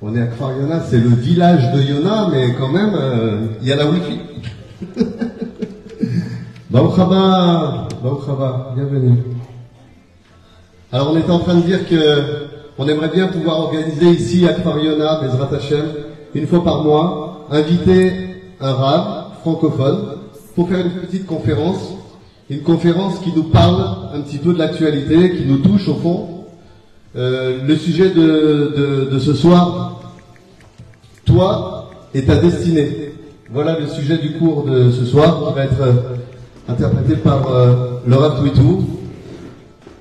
On est à Kfar Yona, c'est le village de Yona, mais quand même, euh, il y a la wifi. Baruch haba, Baruch haba, bienvenue. Alors on était en train de dire que on aimerait bien pouvoir organiser ici à Kfar Yona, Bezrat Hashem, une fois par mois, inviter un rab francophone pour faire une petite conférence, une conférence qui nous parle un petit peu de l'actualité, qui nous touche au fond. Euh, le sujet de, de- ce soir, toi et ta destinée. Voilà le sujet du cours de ce soir qui va être euh, interprété par euh, le Rav Twitou.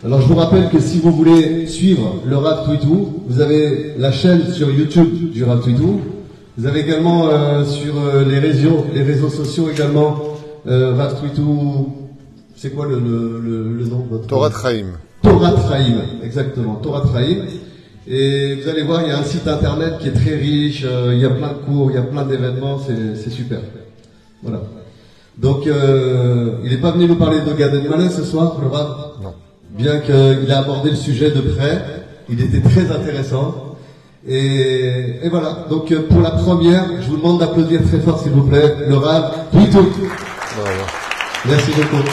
Alors je vous rappelle que si vous voulez suivre le Rav Twitou, vous avez la chaîne sur YouTube du Rav Twitou. Vous avez également euh, sur les réseaux, les réseaux sociaux également euh, Rav Twitou. C'est quoi le, le, le, nom de votre Torah Chaim. Torah Traim, exactement, Torah Traim. Et vous allez voir, il y a un site internet qui est très riche, euh, il y a plein de cours, il y a plein d'événements, c'est super. Voilà. Donc, euh, il n'est pas venu nous parler de Gaden Malin ce soir, le Rav? Non. Bien qu'il a abordé le sujet de près, il était très intéressant. Et, et voilà, donc euh, pour la première, je vous demande d'applaudir très fort s'il vous plaît, le Rav. Bravo. Merci beaucoup.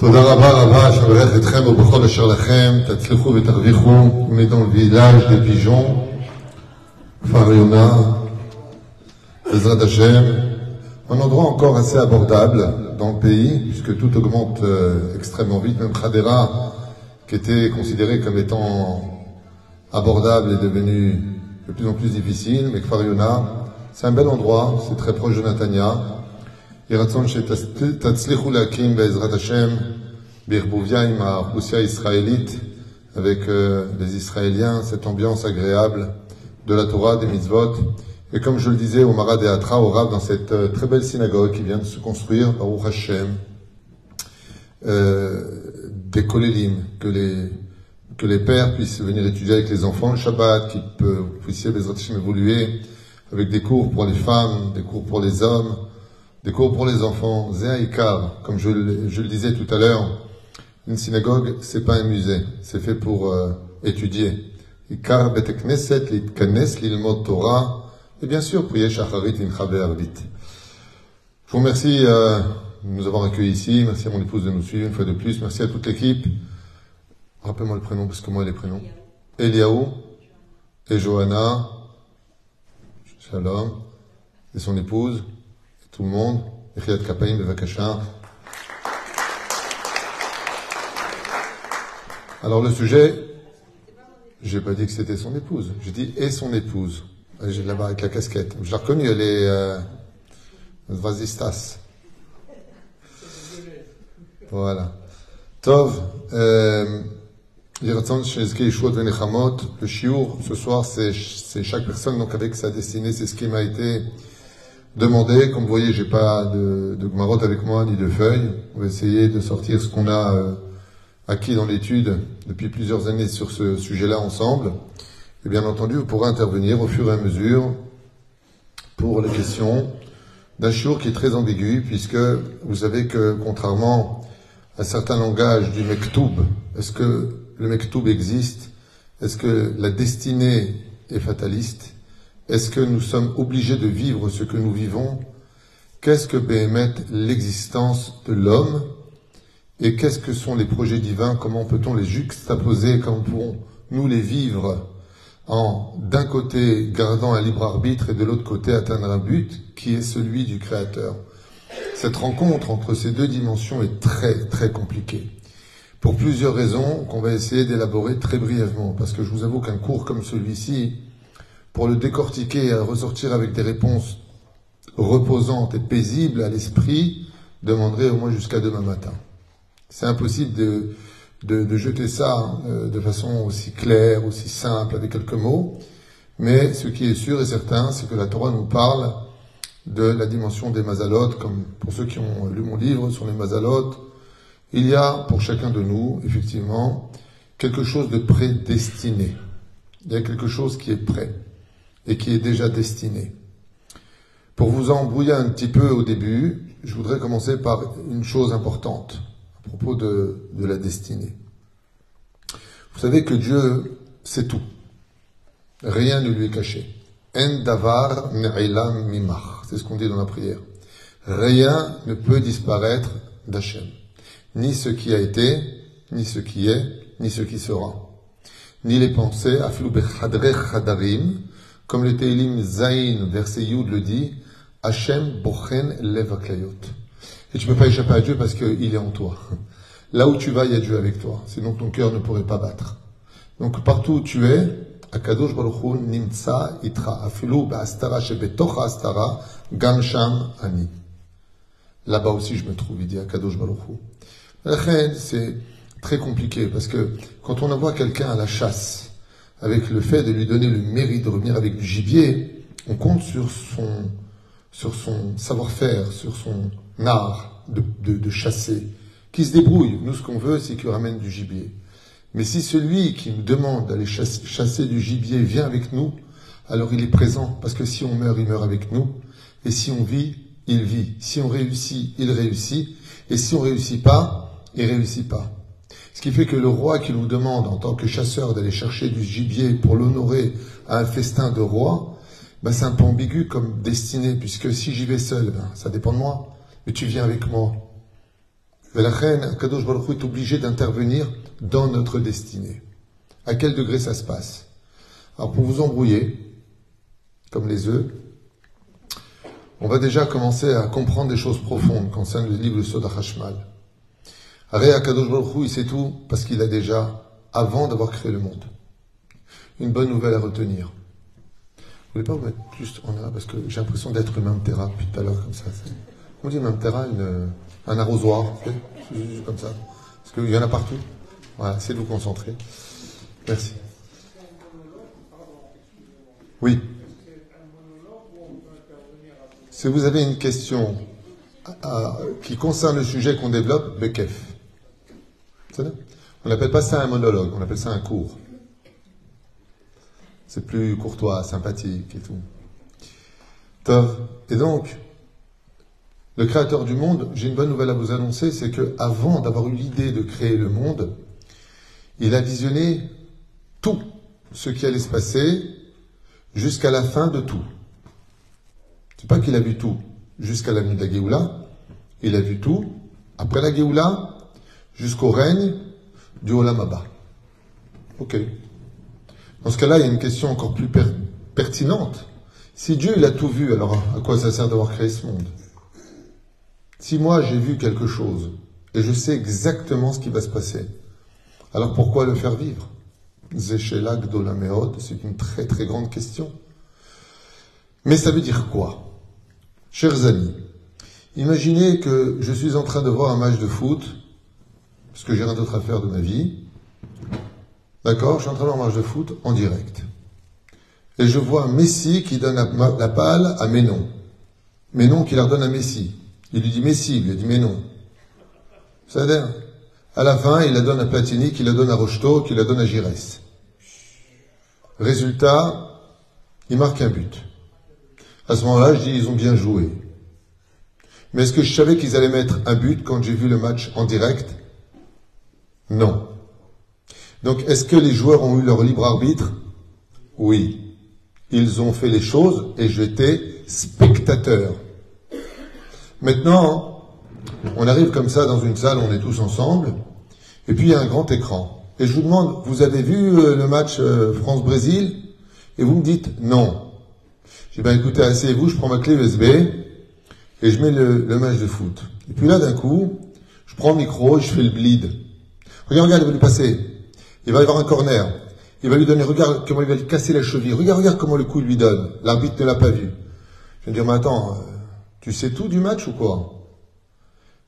תודה רבה רבה, שברך אתכם ובכל אשר לכם, תצליחו ותרוויחו. On est dans le village des pigeons, כפר יונה, בעזרת השם. Un endroit encore assez abordable dans le pays, puisque tout augmente euh, extrêmement vite. Même Khadera, qui était considéré comme étant abordable, est devenu de plus en plus difficile. Mais Kfar Yona, c'est un bel endroit, c'est très proche de Natania. יהי רצון שתצליחו להקים בעזרת השם בערבוביה עם האוכלוסייה הישראלית, avec euh, les Israéliens, cette ambiance agréable de la Torah, des mitzvot. Et comme je le disais au Marat et Atra, au Rav, dans cette euh, très belle synagogue qui vient de se construire, Baruch Hashem, euh, des kolélim, que les, que les pères puissent venir étudier avec les enfants le Shabbat, qu'ils peuvent- vous puissiez, Bezrat Hashem, évoluer avec des cours pour les femmes, des cours pour les hommes, des cours pour les enfants. Zé Haïkar, comme je, le- je le disais tout à l'heure, une synagogue, c'est pas un musée, c'est fait pour euh, étudier. Ikar bet knesset litkanes lilmod Torah, et bien sûr, prier shacharit imcha be'arvit. Je vous remercie euh, de nous avoir accueillis ici, merci à mon épouse de nous suivre une fois de plus, merci à toute l'équipe. Rappelez-moi le prénom, parce que moi les prénoms. Eliaou et Johanna, Shalom, et son épouse, et le monde. Alors le sujet, j'ai pas dit que c'était son épouse. J'ai dit et son épouse. J'ai de la barre avec la casquette. Je l'ai reconnue, elle est euh, vasistas. Voilà. Tov, euh, ben le chiour, ce soir, c'est chaque personne, donc avec sa destinée, c'est ce qui m'a été demandé. Comme vous voyez, j'ai pas de, de gmarot avec moi, ni de feuilles. On va essayer de sortir ce qu'on a euh, acquis dans l'étude depuis plusieurs années sur ce sujet-là ensemble. Et bien entendu, vous pourrez intervenir au fur et à mesure pour les questions d'un shiur qui est très ambigu, puisque vous savez que contrairement à certains langages du mektoub, est-ce que le mektoub existe? Est-ce que la destinée est fataliste? Est-ce que nous sommes obligés de vivre ce que nous vivons? Qu'est-ce que Béhémet l'existence de l'homme? Et qu'est-ce que sont les projets divins? Comment peut-on les juxtaposer? Comment pourrons-nous les vivre en, d'un côté, gardant un libre arbitre et de l'autre côté, atteindre un but qui est celui du Créateur? Cette rencontre entre ces deux dimensions est très, très compliquée. Pour plusieurs raisons qu'on va essayer d'élaborer très brièvement. Parce que je vous avoue qu'un cours comme celui-ci, pour le décortiquer et ressortir avec des réponses reposantes et paisibles à l'esprit, demanderait au moins jusqu'à demain matin. C'est impossible de, de, de jeter ça euh, de façon aussi claire, aussi simple, avec quelques mots. Mais ce qui est sûr et certain, c'est que la Torah nous parle de la dimension des mazalotes, comme pour ceux qui ont lu mon livre sur les mazalotes, il y a pour chacun de nous, effectivement, quelque chose de prédestiné. Il y a quelque chose qui est prêt et qui est déjà destiné. Pour vous embrouiller un petit peu au début, je voudrais commencer par une chose importante à propos de, la destinée. Vous savez que Dieu c'est tout. Rien ne lui est caché. En davar mimach. C'est ce qu'on dit dans la prière. Rien ne peut disparaître d'Hachem. Ni ce qui a été, ni ce qui est, ni ce qui sera. Ni les pensées, chadarim, comme le Teilim Zain, verset Yud le dit, Hachem bochen levaklayot. Et tu ne peux pas échapper à Dieu parce qu'il est en toi. Là où tu vas, il y a Dieu avec toi. Sinon ton cœur ne pourrait pas battre. Donc partout où tu es, Akadosh Baruch nimtsa itra afilu ba'astara shebetocha astara gam sham ani. Là-bas aussi je me trouve, il dit Akadosh Baruch. C'est très compliqué parce que quand on envoie quelqu'un à la chasse avec le fait de lui donner le mérite de revenir avec du gibier, on compte sur son, savoir-faire, sur son art de, chasser qui se débrouille. Nous, ce qu'on veut, c'est qu'il ramène du gibier. Mais si celui qui nous demande d'aller chasser, du gibier vient avec nous, alors il est présent, parce que si on meurt, il meurt avec nous, et si on vit, il vit. Si on réussit, il réussit, et si on réussit pas, il réussit pas. Ce qui fait que le roi qui nous demande, en tant que chasseur, d'aller chercher du gibier pour l'honorer à un festin de roi, ben c'est un peu ambigu comme destinée, puisque si j'y vais seul, ben, ça dépend de moi, mais tu viens avec moi. Mais la reine, Kadosh Baruch est obligé d'intervenir dans notre destinée. À quel degré ça se passe? Alors pour vous embrouiller, comme les œufs, on va déjà commencer à comprendre des choses profondes concernant le livre de Soda Hashmal. Aré Kadosh Baruch il sait tout parce qu'il a déjà, avant d'avoir créé le monde, une bonne nouvelle à retenir. Vous voulez pas vous mettre juste en là parce que j'ai l'impression d'être une Mamtera depuis tout à l'heure comme ça. On dit Mamtera, une un arrosoir, comme ça. Parce qu'il y en a partout. Voilà, c'est de vous concentrer. Merci. Oui. Si vous avez une question euh, qui concerne le sujet qu'on développe, Bekef. On n'appelle pas ça un monologue, on appelle ça un cours. C'est plus courtois, sympathique et tout. Et donc, le créateur du monde, j'ai une bonne nouvelle à vous annoncer, c'est que avant d'avoir eu l'idée de créer le monde, il a visionné tout ce qui allait se passer jusqu'à la fin de tout. C'est pas qu'il a vu tout jusqu'à la nuit de la Géoula, il a vu tout après la Géoula jusqu'au règne du Olam Abba. Ok. Dans ce cas-là, il y a une question encore plus pertinente. Si Dieu il a tout vu, alors à quoi ça sert d'avoir créé ce monde? Si moi j'ai vu quelque chose et je sais exactement ce qui va se passer, alors pourquoi le faire vivre? Zéchelak Dolameod, c'est une très très grande question. Mais ça veut dire quoi? Chers amis, imaginez que je suis en train de voir un match de foot, parce que j'ai rien d'autre à faire de ma vie. D'accord Je suis en train de voir un match de foot en direct. Et je vois Messi qui donne la, balle à Ménon. Ménon qui la redonne à Messi. Il lui dit Messi, il lui dit mais non. C'est-à-dire, à la fin, il la donne à Platini, qui la donne à Rocheteau, qui la donne à Giresse. Résultat, il marque un but. À ce moment-là, je dis, ils ont bien joué. Mais est-ce que je savais qu'ils allaient mettre un but quand j'ai vu le match en direct Non. Donc, est-ce que les joueurs ont eu leur libre arbitre? Oui. Ils ont fait les choses et j'étais spectateur. Maintenant, on arrive comme ça dans une salle, on est tous ensemble, et puis il y a un grand écran. Et je vous demande, vous avez vu euh, le match euh, France-Brésil? Et vous me dites non. J'ai bien écouté, asseyez-vous, je prends ma clé USB et je mets le, match de foot. Et puis là, d'un coup, je prends le micro et je fais le bleed. Regarde, regarde, il va lui passer. Il va y avoir un corner. Il va lui donner, regarde comment il va lui casser la cheville. Regarde, regarde comment le coup il lui donne. L'arbitre ne l'a pas vu. Je vais dire, mais attends, euh, tu sais tout du match ou quoi?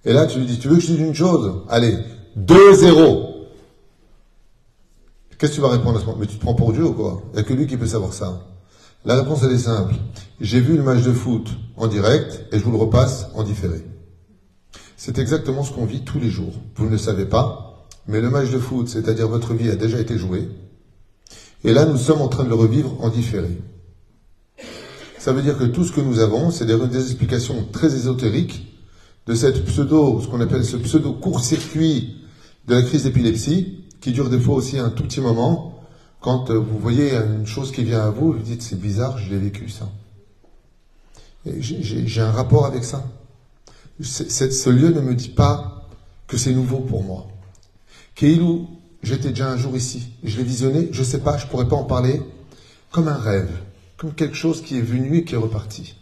Et là, tu lui dis, tu veux que je dise une chose? Allez, 2-0. Qu'est-ce que tu vas répondre à ce moment? Mais tu te prends pour Dieu ou quoi? Il n'y a que lui qui peut savoir ça. La réponse, elle est simple. J'ai vu le match de foot en direct et je vous le repasse en différé. C'est exactement ce qu'on vit tous les jours. Vous ne le savez pas, mais le match de foot, c'est-à-dire votre vie, a déjà été joué. Et là, nous sommes en train de le revivre en différé. Ça veut dire que tout ce que nous avons, c'est des, explications très ésotériques de cette pseudo, ce qu'on appelle ce pseudo court-circuit de la crise d'épilepsie, qui dure des fois aussi un tout petit moment, Quand euh, vous voyez une chose qui vient à vous, vous dites c'est bizarre, je l'ai vécu ça. J'ai un rapport avec ça. Ce lieu ne me dit pas que c'est nouveau pour moi. Keilou, j'étais déjà un jour ici, je l'ai visionné, je ne sais pas, je ne pourrais pas en parler, comme un rêve, comme quelque chose qui est venu et qui est reparti.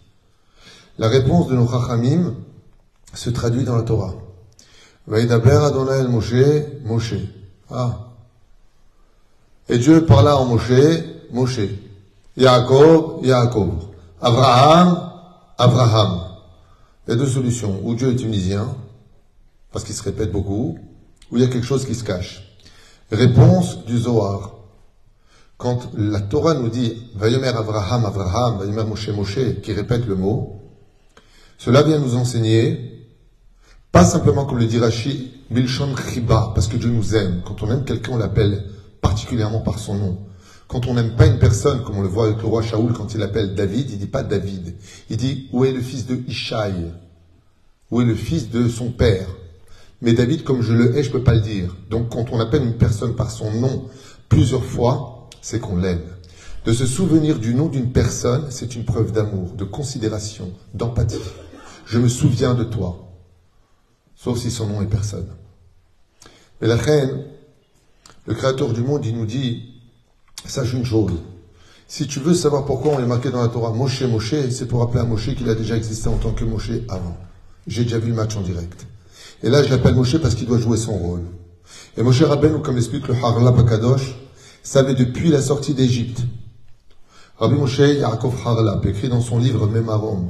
La réponse de nos Chachamim se traduit dans la Torah. Vaïdaber Adonai Moshe, Moshe. Ah. Et Dieu parla en Moshe, Moshe. Yaakov, Yaakov. Abraham, Abraham. Il y a deux solutions. Ou Dieu est tunisien, parce qu'il se répète beaucoup, ou il y a quelque chose qui se cache. Réponse du Zohar. Quand la Torah nous dit Vayomer Abraham, Abraham, Vayomer Moshe, Moshe, qui répète le mot, cela vient nous enseigner, pas simplement comme le dit Rashi, Bilshon Chiba, parce que Dieu nous aime. Quand on aime quelqu'un, on l'appelle particulièrement par son nom. Quand on n'aime pas une personne, comme on le voit avec le roi Shaoul quand il appelle David, il dit pas David. Il dit où est le fils de Ishaï? Où est le fils de son père? Mais David, comme je le hais, je peux pas le dire. Donc quand on appelle une personne par son nom plusieurs fois, c'est qu'on l'aime. De se souvenir du nom d'une personne, c'est une preuve d'amour, de considération, d'empathie. Je me souviens de toi. Sauf si son nom est personne. Mais la reine, le créateur du monde, il nous dit, sache une chose. Si tu veux savoir pourquoi on est marqué dans la Torah Moshe, Moshe, c'est pour rappeler à Moshe qu'il a déjà existé en tant que Moshe avant. J'ai déjà vu le match en direct. Et là, je l'appelle Moshe parce qu'il doit jouer son rôle. Et Moshe Rabbeinu, comme l'explique le Harla Bakadosh, savait depuis la sortie d'Égypte. Rabbi Moshe Yaakov Harlap, écrit dans son livre Memarom,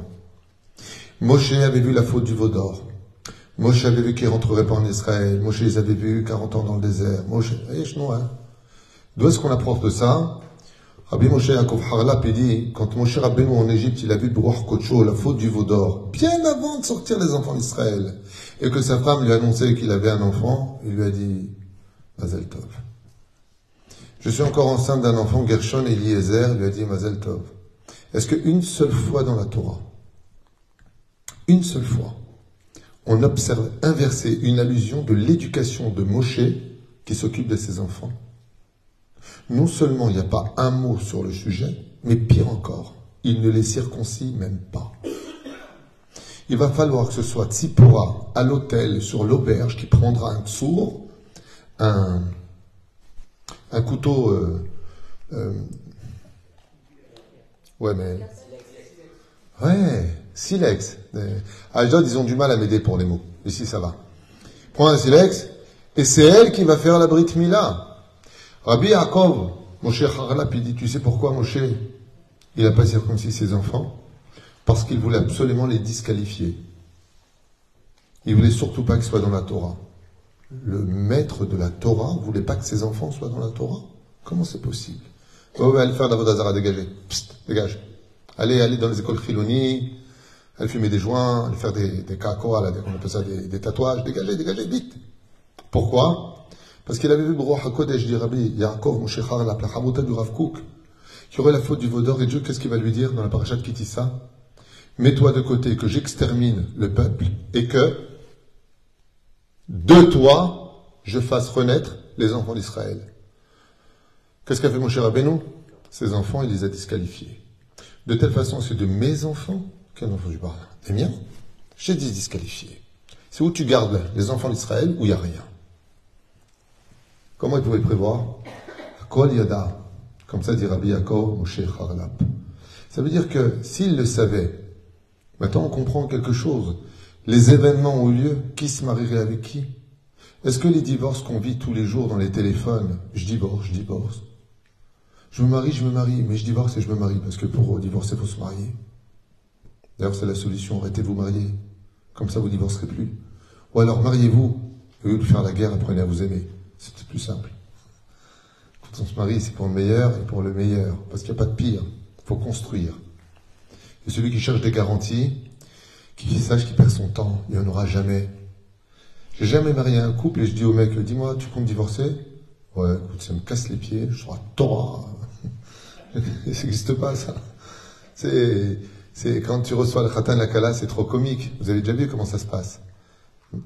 Moshe avait vu la faute du veau d'or. Moshe avait vu qu'il rentrerait pas en Israël. Moshe les avait vus 40 ans dans le désert. Moshe, hein. D'où est-ce qu'on apprend de ça? Rabbi Moshe Yaakov Harlap, dit, quand Moshe Rabbeinu en Égypte, il a vu Brouach Kocho, la faute du veau d'or, bien avant de sortir les enfants d'Israël, et que sa femme lui a annoncé qu'il avait un enfant, il lui a dit, Mazel Tov. Je suis encore enceinte d'un enfant, Gershon Eliezer lui a dit Mazel Tov. Est-ce qu'une seule fois dans la Torah, une seule fois, on observe inverser une allusion de l'éducation de Moshe qui s'occupe de ses enfants? Non seulement il n'y a pas un mot sur le sujet, mais pire encore, il ne les circoncis même pas. Il va falloir que ce soit Tzipora à l'hôtel sur l'auberge qui prendra un tsour, un, couteau. Euh, euh, ouais, mais. Ouais, silex. À ils ont du mal à m'aider pour les mots. Ici, ça va. Prends un silex, et c'est elle qui va faire la Brit Mila. Rabbi Yaakov, Moshe Harlap, il dit, tu sais pourquoi Moshe, il n'a pas circoncis ses enfants Parce qu'il voulait absolument les disqualifier. Il voulait surtout pas qu'ils soient dans la Torah. Le maître de la Torah voulait pas que ses enfants soient dans la Torah? Comment c'est possible? Oh, allez faire d'Avodazara, dégagez. Psst, dégage. Allez, allez dans les écoles Khiloni, elle fumer des joints, elle faire des, des on appelle ça des, tatouages, dégagez, dégagez, vite. Pourquoi? Parce qu'il avait vu le roi HaKodesh dit Rabbi Yaakov, Moshe la Hamota du Rav Kook, qui aurait la faute du vaudor, et Dieu, qu'est-ce qu'il va lui dire dans la paracha de Kitissa? Mets-toi de côté, que j'extermine le peuple, et que de toi, je fasse renaître les enfants d'Israël. Qu'est-ce qu'a fait mon cher Rabbeinu? Ses enfants, il les a disqualifiés. De telle façon, c'est de mes enfants quel enfant je parle Les miens J'ai dit disqualifiés. C'est où tu gardes les enfants d'Israël où il n'y a rien? Comment il pouvait prévoir? Comme ça dit Rabbi Yaakov Moshe Harlap. Ça veut dire que s'il le savait, maintenant on comprend quelque chose. Les événements ont eu lieu. Qui se marierait avec qui? Est-ce que les divorces qu'on vit tous les jours dans les téléphones, je divorce, je divorce. Je me marie, je me marie, mais je divorce et je me marie, parce que pour divorcer, il faut se marier. D'ailleurs, c'est la solution. Arrêtez de vous marier. Comme ça, vous ne divorcerez plus. Ou alors, mariez-vous. Au lieu de faire la guerre, apprenez à vous aimer. C'est plus simple. Quand on se marie, c'est pour le meilleur et pour le meilleur. Parce qu'il n'y a pas de pire. Il faut construire. Et celui qui cherche des garanties, qui sache qu'il perd son temps, il n'y en aura jamais. J'ai jamais marié un couple et je dis au mec, dis-moi, tu comptes divorcer? Ouais, écoute, ça me casse les pieds, je serai Torah. ça n'existe pas, ça. C'est, c'est quand tu reçois le khatan la kala, c'est trop comique. Vous avez déjà vu comment ça se passe?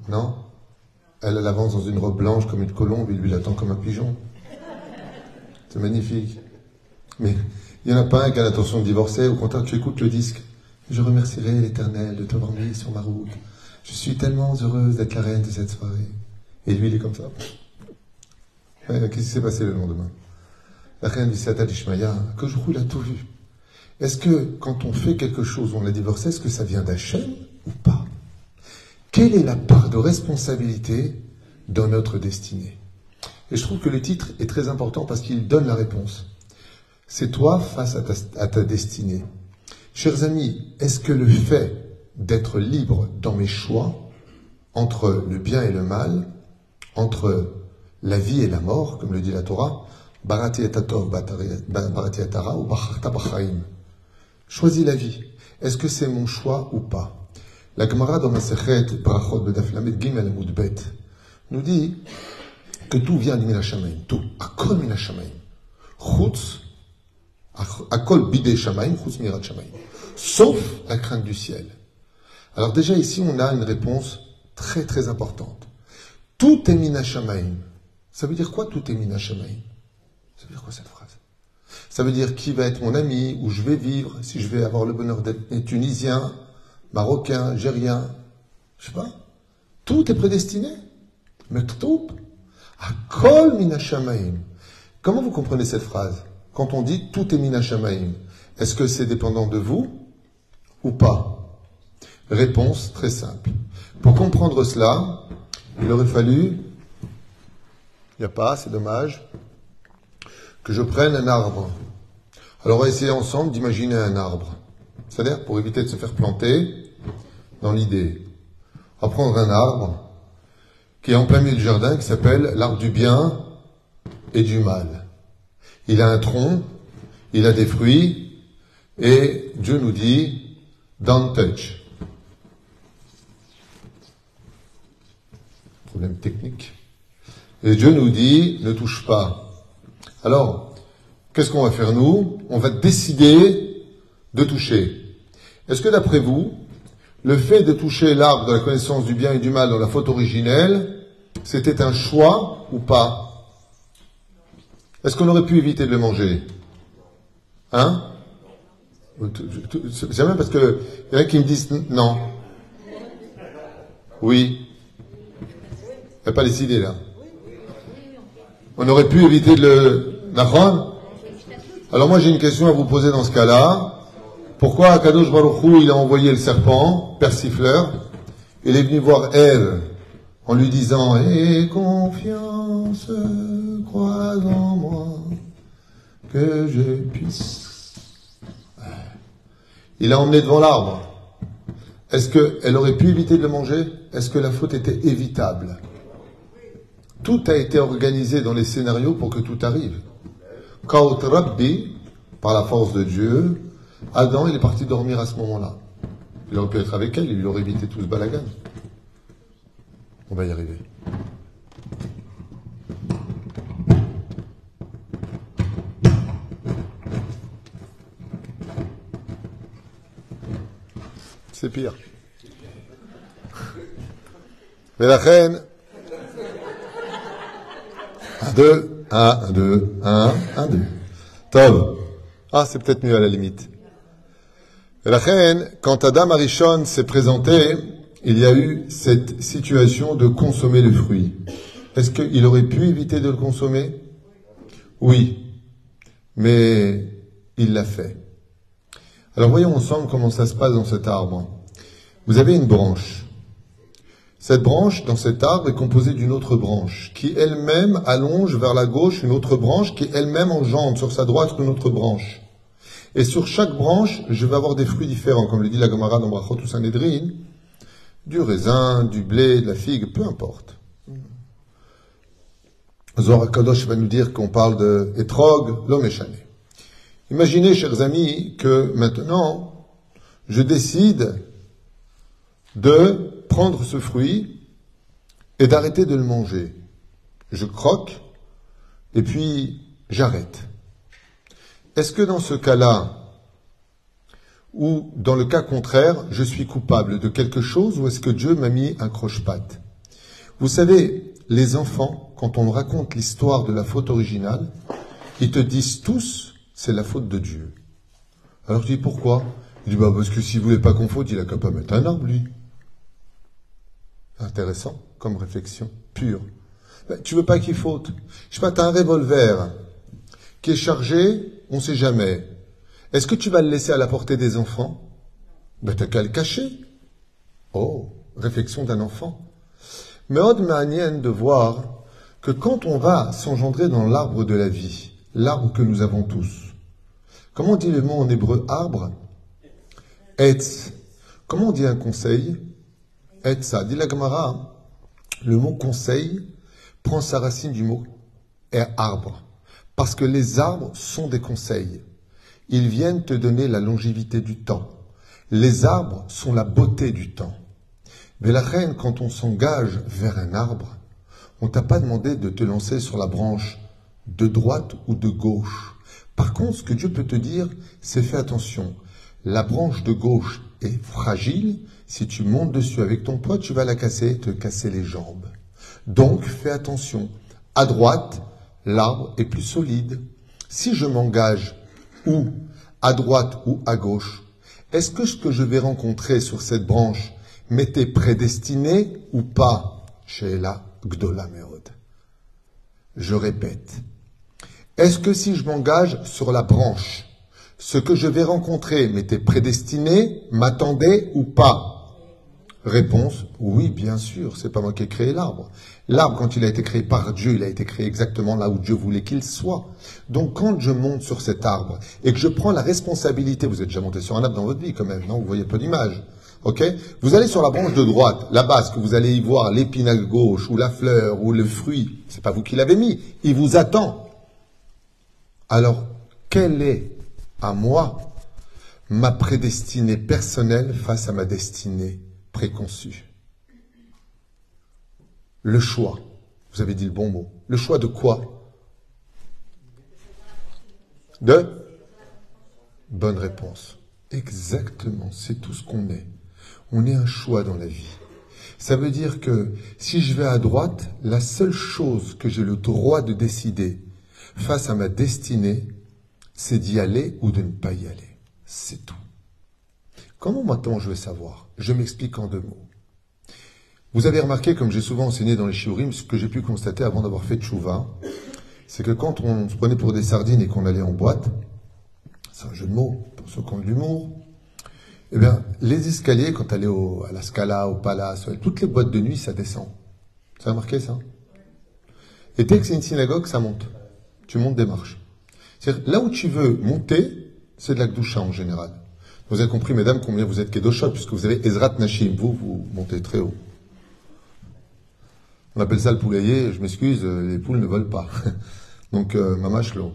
Non? Elle, elle avance dans une robe blanche comme une colombe, et lui l'attend comme un pigeon. c'est magnifique. Mais il n'y en a pas un qui a l'intention de divorcer, au contraire, tu écoutes le disque. Je remercierai l'Éternel de t'avoir mis sur ma route. Je suis tellement heureuse d'être la reine de cette soirée. Et lui, il est comme ça. Qu'est-ce qui s'est passé le lendemain? La reine du Satan Ishmaïa, que je roule a tout vu. Est-ce que quand on fait quelque chose, on l'a divorcé, est-ce que ça vient d'Hachem ou pas? Quelle est la part de responsabilité dans notre destinée? Et je trouve que le titre est très important parce qu'il donne la réponse. C'est toi face à ta, à destinée. Chers amis, est-ce que le fait d'être libre dans mes choix, entre le bien et le mal, entre la vie et la mort, comme le dit la Torah, ou. Choisis la vie. Est-ce que c'est mon choix ou pas? La Gemara dans Masechet Brachot Bedaflamet Gimel Mudbet nous dit que tout vient du Minashamaim. Tout. Akol Minashamaim. Chutz. Shamaim. Shamaim. Sauf la crainte du ciel. Alors déjà ici, on a une réponse très très importante. Tout est Minashamaim. Ça veut dire quoi tout est Minashamaim Ça veut dire quoi cette phrase? Ça veut dire qui va être mon ami, où je vais vivre, si je vais avoir le bonheur d'être tunisien, marocain, gérien, je sais pas. Tout est prédestiné. Mektoub. Akol minashamaim. Comment vous comprenez cette phrase? Quand on dit tout est minashamaim, est-ce que c'est dépendant de vous ou pas? Réponse très simple. Pour comprendre cela, il aurait fallu, il n'y a pas, c'est dommage, que je prenne un arbre. Alors on va essayer ensemble d'imaginer un arbre. C'est-à-dire pour éviter de se faire planter dans l'idée. On va prendre un arbre qui est en plein milieu du jardin qui s'appelle l'arbre du bien et du mal. Il a un tronc, il a des fruits et Dieu nous dit don't touch. Problème technique. Et Dieu nous dit ne touche pas. Alors, qu'est-ce qu'on va faire nous? On va décider de toucher. Est-ce que d'après vous, le fait de toucher l'arbre de la connaissance du bien et du mal dans la faute originelle, c'était un choix ou pas? Est-ce qu'on aurait pu éviter de le manger? Hein? C'est même parce que y en a qui me disent non. Oui. Il n'y a pas les idées là. On aurait pu éviter de le, alors moi j'ai une question à vous poser dans ce cas-là. Pourquoi Akadosh Baruch il a envoyé le serpent, persifleur Il est venu voir Ève en lui disant « Aie confiance, puisse... » Il l'a emmené devant l'arbre. Est-ce qu'elle aurait pu éviter de le manger? Est-ce que la faute était évitable? Tout a été organisé dans les scénarios pour que tout arrive. Kaut Rabbi, par la force de Dieu, Adam, il est parti dormir à ce moment-là. Il aurait pu être avec elle, il aurait évité tout ce balagan. On va y arriver. C'est pire. Mais la reine, un, deux, 1, 2, 1, 1, 2. Tov. Ah, c'est peut-être mieux à la limite. Et la reine, quand Adam Arishon s'est présenté, il y a eu cette situation de consommer le fruit. Est-ce qu'il aurait pu éviter de le consommer? Oui. Mais il l'a fait. Alors voyons ensemble comment ça se passe dans cet arbre. Vous avez une branche. Cette branche, dans cet arbre, est composée d'une autre branche, qui elle-même allonge vers la gauche une autre branche, qui elle-même engendre sur sa droite une autre branche. Et sur chaque branche, je vais avoir des fruits différents, comme le dit la Gemara dans Brachot du raisin, du blé, de la figue, peu importe. Zohar Kadosh va nous dire qu'on parle de etrog, l'homme échané. Imaginez, chers amis, que maintenant, je décide de prendre ce fruit et d'arrêter de le manger. Je croque et puis j'arrête. Est-ce que dans ce cas-là, ou dans le cas contraire, je suis coupable de quelque chose ou est-ce que Dieu m'a mis un croche-patte? Vous savez, les enfants, quand on raconte l'histoire de la faute originale, ils te disent tous, c'est la faute de Dieu. Alors tu dis pourquoi? Il dit bah parce que s'il voulait pas qu'on faute, il a qu'à pas mettre un arbre lui. Intéressant comme réflexion, pure. Ben, tu veux pas qu'il faute? Je sais pas, un revolver qui est chargé, on sait jamais. Est-ce que tu vas le laisser à la portée des enfants? Ben t'as qu'à le cacher. Oh, réflexion d'un enfant. Mais Od de voir que quand on va s'engendrer dans l'arbre de la vie, l'arbre que nous avons tous, comment on dit le mot en hébreu arbre? Etz. Comment on dit un conseil? Etza. Dit la Gemara, le mot conseil prend sa racine du mot arbre. Parce que les arbres sont des conseils. Ils viennent te donner la longévité du temps. Les arbres sont la beauté du temps. Mais la reine, quand on s'engage vers un arbre, on t'a pas demandé de te lancer sur la branche de droite ou de gauche. Par contre, ce que Dieu peut te dire, c'est fais attention. La branche de gauche est fragile. Si tu montes dessus avec ton poids, tu vas la casser, te casser les jambes. Donc, fais attention. À droite, l'arbre est plus solide. Si je m'engage ou à droite ou à gauche, est-ce que ce que je vais rencontrer sur cette branche m'était prédestiné ou pas? Je répète. Est-ce que si je m'engage sur la branche, ce que je vais rencontrer m'était prédestiné, m'attendait ou pas? Réponse, oui, bien sûr, c'est pas moi qui ai créé l'arbre. L'arbre, quand il a été créé par Dieu, il a été créé exactement là où Dieu voulait qu'il soit. Donc, quand je monte sur cet arbre et que je prends la responsabilité, vous êtes déjà monté sur un arbre dans votre vie quand même, non? Vous voyez pas d'image. Ok? Vous allez sur la branche de droite, là-bas, ce que vous allez y voir l'épinal gauche ou la fleur ou le fruit, c'est pas vous qui l'avez mis, il vous attend. Alors, quelle est à moi ma prédestinée personnelle face à ma destinée préconçu. Le choix. Vous avez dit le bon mot. Le choix de quoi? De? Bonne réponse. Exactement, c'est tout ce qu'on est. On est un choix dans la vie. Ça veut dire que si je vais à droite, la seule chose que j'ai le droit de décider face à ma destinée, c'est d'y aller ou de ne pas y aller. C'est tout. Comment maintenant je vais savoir? Je m'explique en deux mots. Vous avez remarqué, comme j'ai souvent enseigné dans les shiurim, ce que j'ai pu constater avant d'avoir fait tchouva, c'est que quand on se prenait pour des sardines et qu'on allait en boîte, c'est un jeu de mots pour ceux qui ont de l'humour, eh bien, les escaliers, quand elle est à la Scala, au Palace, toutes les boîtes de nuit, ça descend. Vous avez remarqué ça? Et dès que c'est une synagogue, ça monte. Tu montes des marches. C'est-à-dire, là où tu veux monter, c'est de la gdoucha en général. Vous avez compris, mesdames, combien vous êtes Kedoshot, puisque vous avez Ezrat Nashim. Vous, vous montez très haut. On appelle ça le poulailler. Je m'excuse, les poules ne volent pas. Donc, euh, mamachlo.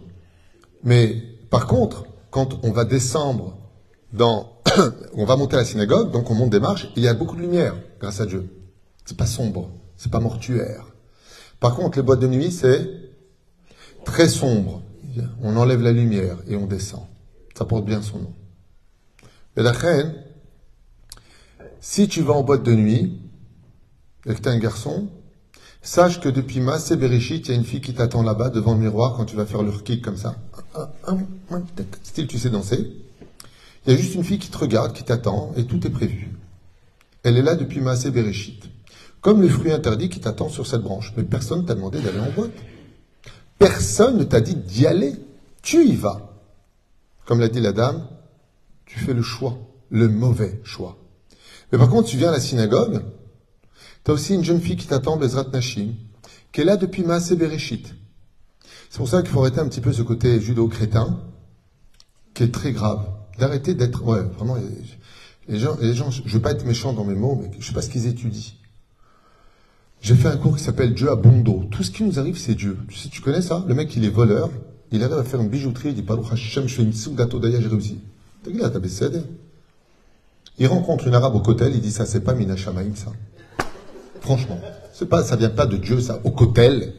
Mais, par contre, quand on va descendre dans, on va monter à la synagogue, donc on monte des marches, il y a beaucoup de lumière, grâce à Dieu. C'est pas sombre, c'est pas mortuaire. Par contre, les boîtes de nuit, c'est très sombre. On enlève la lumière et on descend. Ça porte bien son nom. Et la reine, si tu vas en boîte de nuit et que tu es un garçon, sache que depuis Massé Bereshit, il y a une fille qui t'attend là-bas devant le miroir quand tu vas faire le kick comme ça. Style, tu sais danser. Il y a juste une fille qui te regarde, qui t'attend, et tout est prévu. Elle est là depuis Massé Bereshit. Comme le fruit interdit qui t'attend sur cette branche. Mais personne ne t'a demandé d'aller en boîte. Personne ne t'a dit d'y aller. Tu y vas. Comme l'a dit la dame, tu fais le choix, le mauvais choix. Mais par contre, tu viens à la synagogue, tu as aussi une jeune fille qui t'attend, Bezrat Nashim, qui est là depuis Maasé. C'est pour ça qu'il faut arrêter un petit peu ce côté judo-crétin, qui est très grave. D'arrêter d'être, ouais, vraiment, les gens, les gens, je ne veux pas être méchant dans mes mots, mais je ne sais pas ce qu'ils étudient. J'ai fait un cours qui s'appelle Dieu à bon dos. Tout ce qui nous arrive, c'est Dieu. Tu sais, tu connais ça? Le mec, il est voleur. Il arrive à faire une bijouterie. Il dit, Baruch Hashem, je fais une soupe d'ailleurs, j'ai réussi. Il rencontre une arabe au cotel, il dit ça, c'est pas Mina ça. Franchement, c'est pas, ça vient pas de Dieu, ça, au cotel.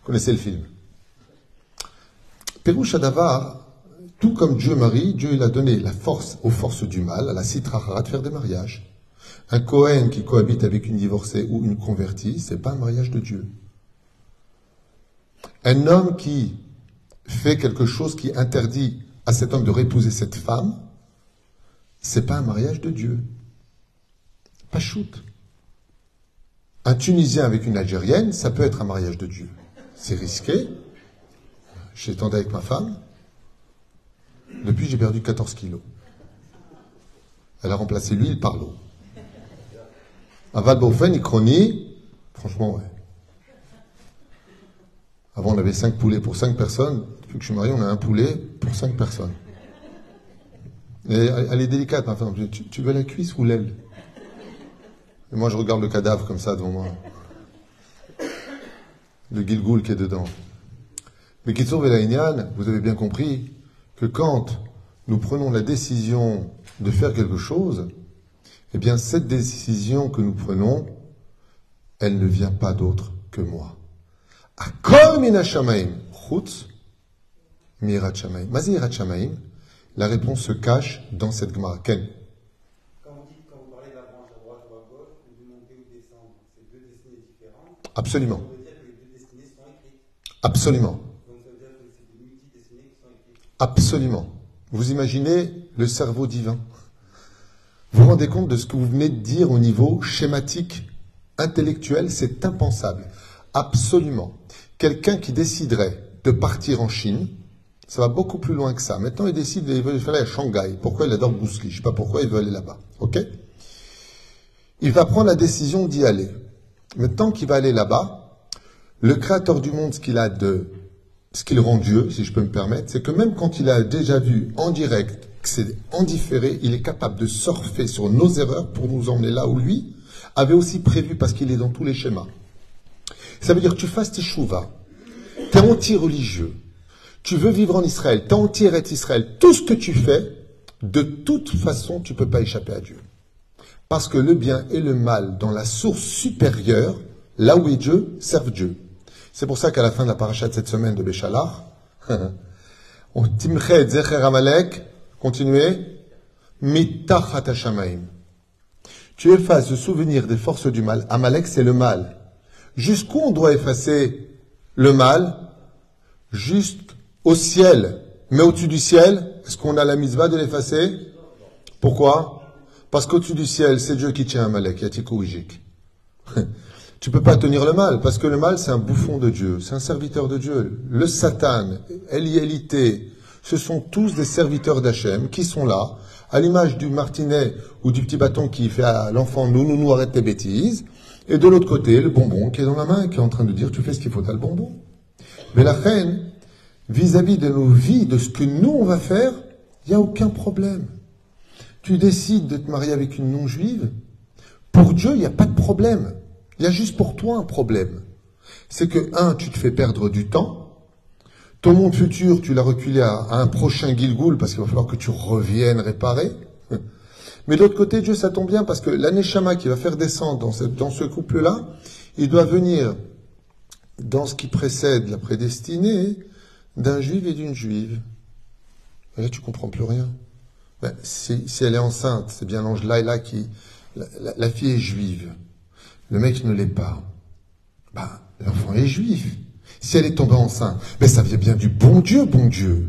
Vous connaissez le film? Pérou Shadavar, tout comme Dieu marie, Dieu il a donné la force aux forces du mal, à la citrahara de faire des mariages. Un Cohen qui cohabite avec une divorcée ou une convertie, c'est pas un mariage de Dieu. Un homme qui fait quelque chose qui interdit à cet homme de répouser cette femme, c'est pas un mariage de Dieu. Pas shoot. Un Tunisien avec une Algérienne, ça peut être un mariage de Dieu. C'est risqué. J'ai tendu avec ma femme. Depuis, j'ai perdu 14 kilos. Elle a remplacé l'huile par l'eau. À Valbofen, Icroni, franchement, ouais. Avant, on avait 5 poulets pour 5 personnes. Depuis que je suis marié, on a un poulet pour 5 personnes. Et elle est délicate, ma femme. Tu, veux la cuisse ou l'aile? Moi, je regarde le cadavre comme ça devant moi. Le Gilgoul qui est dedans. Mais Kitsour Velaïnian, vous avez bien compris que quand nous prenons la décision de faire quelque chose, eh bien, cette décision que nous prenons, elle ne vient pas d'autre que moi. Akol mina shamaim, chutz mirat shamaim. Mazirat shamaim, la réponse se cache dans cette Gemara. Ken Quand vous dites, quand vous parlez de la branche à droite ou à gauche, ou monter ou descendre, c'est deux destinées différentes. Absolument. Ça veut dire que les deux destinées sont écrites. Absolument. Donc ça veut dire que c'est des multi-destinées qui sont écrites. Absolument. Vous imaginez le cerveau divin. Vous vous rendez compte de ce que vous venez de dire au niveau schématique, intellectuel, c'est impensable. Absolument. Quelqu'un qui déciderait de partir en Chine, ça va beaucoup plus loin que ça. Maintenant, il décide qu'il veut aller à Shanghai. Pourquoi il adore Lee? Je ne sais pas pourquoi il veut aller là-bas. OK? Il va prendre la décision d'y aller. Maintenant qu'il va aller là-bas, le créateur du monde, ce qu'il a de ce qu'il rend Dieu, si je peux me permettre, c'est que même quand il a déjà vu en direct c'est en différé, il est capable de surfer sur nos erreurs pour nous emmener là où lui avait aussi prévu parce qu'il est dans tous les schémas. Ça veut dire que tu fasses tes chouvas, tu es anti-religieux, tu veux vivre en Israël, tu es anti Israël, tout ce que tu fais, de toute façon, tu ne peux pas échapper à Dieu. Parce que le bien et le mal, dans la source supérieure, là où est Dieu, servent Dieu. C'est pour ça qu'à la fin de la paracha de cette semaine de Béchalar, on timchet zecher amalek, continuez. Tu effaces le souvenir des forces du mal. Amalek, c'est le mal. Jusqu'où on doit effacer le mal? Juste au ciel. Mais au-dessus du ciel, est-ce qu'on a la mitzvah de l'effacer? Pourquoi? Parce qu'au-dessus du ciel, c'est Dieu qui tient Amalek, Yatikoujik. Tu peux pas tenir le mal, parce que le mal, c'est un bouffon de Dieu, c'est un serviteur de Dieu. Le Satan, Elielité, ce sont tous des serviteurs d'Hachem qui sont là, à l'image du martinet ou du petit bâton qui fait à l'enfant nous, nous, nous, arrête tes bêtises. Et de l'autre côté, le bonbon qui est dans la main, qui est en train de dire tu fais ce qu'il faut, t'as le bonbon. Mais la reine, vis-à-vis de nos vies, de ce que nous on va faire, il n'y a aucun problème. Tu décides de te marier avec une non-juive, pour Dieu, il n'y a pas de problème. Il y a juste pour toi un problème. C'est que, un, tu te fais perdre du temps. Ton monde futur, tu l'as reculé à, un prochain Gilgoul parce qu'il va falloir que tu reviennes réparer. Mais de l'autre côté, Dieu, ça tombe bien parce que l'aneshama qui va faire descendre dans, ce couple-là, il doit venir dans ce qui précède la prédestinée d'un juif et d'une juive. Là, tu comprends plus rien. Ben, si, elle est enceinte, c'est bien l'ange Laïla qui... La, la- la fille est juive. Le mec ne l'est pas. Ben, l'enfant est juif. Si elle est tombée enceinte, ben, ça vient bien du bon Dieu, bon Dieu.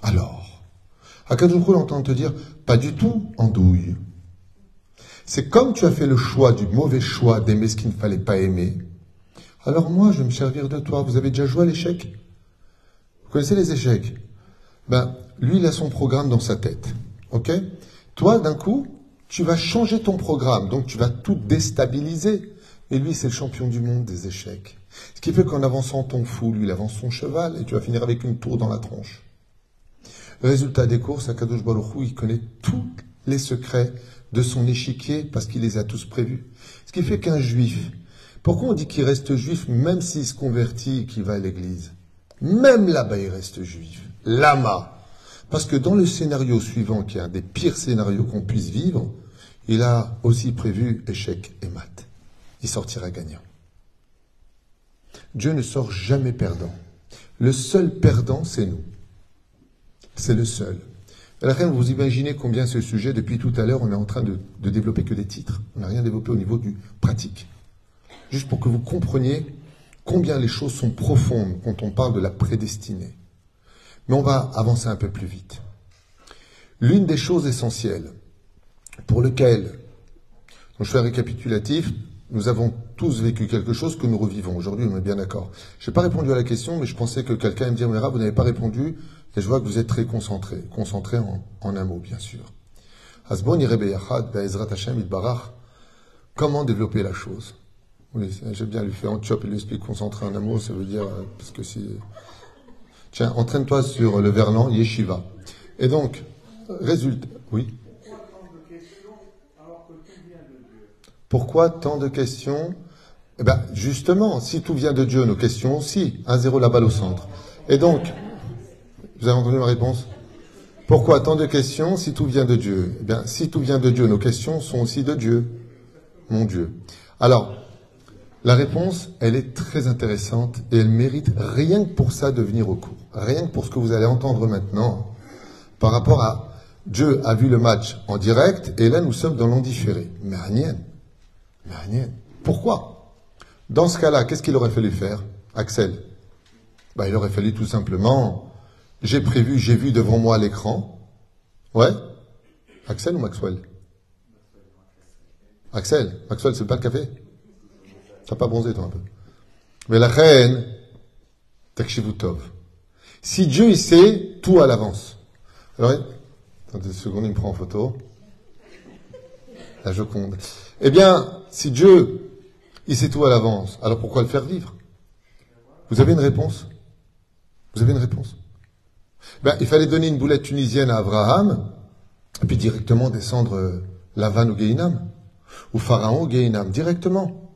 Alors, Akadosh entend te dire, pas du tout, andouille. C'est comme tu as fait le choix du mauvais choix d'aimer ce qu'il ne fallait pas aimer. Alors moi, je vais me servir de toi. Vous avez déjà joué à l'échec? Vous connaissez les échecs? Ben, lui, il a son programme dans sa tête. Ok? Toi, d'un coup, tu vas changer ton programme. Donc, tu vas tout déstabiliser. Et lui, c'est le champion du monde des échecs. Ce qui fait qu'en avançant ton fou, lui, il avance son cheval et tu vas finir avec une tour dans la tronche. Résultat des courses, Akadosh Baruch Hu, il connaît tous les secrets de son échiquier parce qu'il les a tous prévus. Ce qui fait qu'un juif, pourquoi on dit qu'il reste juif même s'il se convertit et qu'il va à l'église? Même là-bas, il reste juif. Lama. Parce que dans le scénario suivant, qui est un des pires scénarios qu'on puisse vivre, il a aussi prévu échec et mat. Il sortira gagnant. Dieu ne sort jamais perdant. Le seul perdant, c'est nous. C'est le seul. Fin, vous imaginez combien ce sujet, depuis tout à l'heure, on est en train de, développer que des titres. On n'a rien développé au niveau du pratique. Juste pour que vous compreniez combien les choses sont profondes quand on parle de la prédestinée. Mais on va avancer un peu plus vite. L'une des choses essentielles pour lesquelles, je fais un récapitulatif, nous avons tous vécu quelque chose que nous revivons. Aujourd'hui, on est bien d'accord. Je n'ai pas répondu à la question, mais je pensais que quelqu'un me dire, vous n'avez pas répondu, et je vois que vous êtes très concentré. Concentré en, un mot, bien sûr. Hasbon Comment développer la chose? Oui, j'aime bien lui faire en chop, il lui explique concentré en un mot, ça veut dire, euh, parce que si... Tiens, entraîne-toi sur le verlan, yeshiva. Et donc, résultat, oui? Pourquoi tant de questions Eh bien, justement, si tout vient de Dieu, nos questions aussi. 1-0 la balle au centre. Et donc, vous avez entendu ma réponse? Pourquoi tant de questions si tout vient de Dieu? Eh bien, si tout vient de Dieu, nos questions sont aussi de Dieu. Mon Dieu. Alors, la réponse, elle est très intéressante et elle mérite rien que pour ça de venir au cours. Rien que pour ce que vous allez entendre maintenant par rapport à Dieu a vu le match en direct et là nous sommes dans l'endifféré. Mais rien. Pourquoi? Dans ce cas-là, qu'est-ce qu'il aurait fallu faire, Axel? Bah, Il aurait fallu tout simplement, j'ai prévu, j'ai vu devant moi l'écran. Ouais? Axel ou Maxwell? Axel, Maxwell, c'est pas le café? T'as pas bronzé toi un peu Mais la reine, Takshivutov. Si Dieu il sait tout à l'avance. Alors, attendez une seconde, il me prend en photo. La Joconde. Eh bien, si Dieu, il sait tout à l'avance, alors pourquoi le faire vivre? Vous avez une réponse? Vous avez une réponse? Ben, Il fallait donner une boulette tunisienne à Abraham, et puis directement descendre euh, Lavan ou Gainam, ou Pharaon ou Gainam, directement.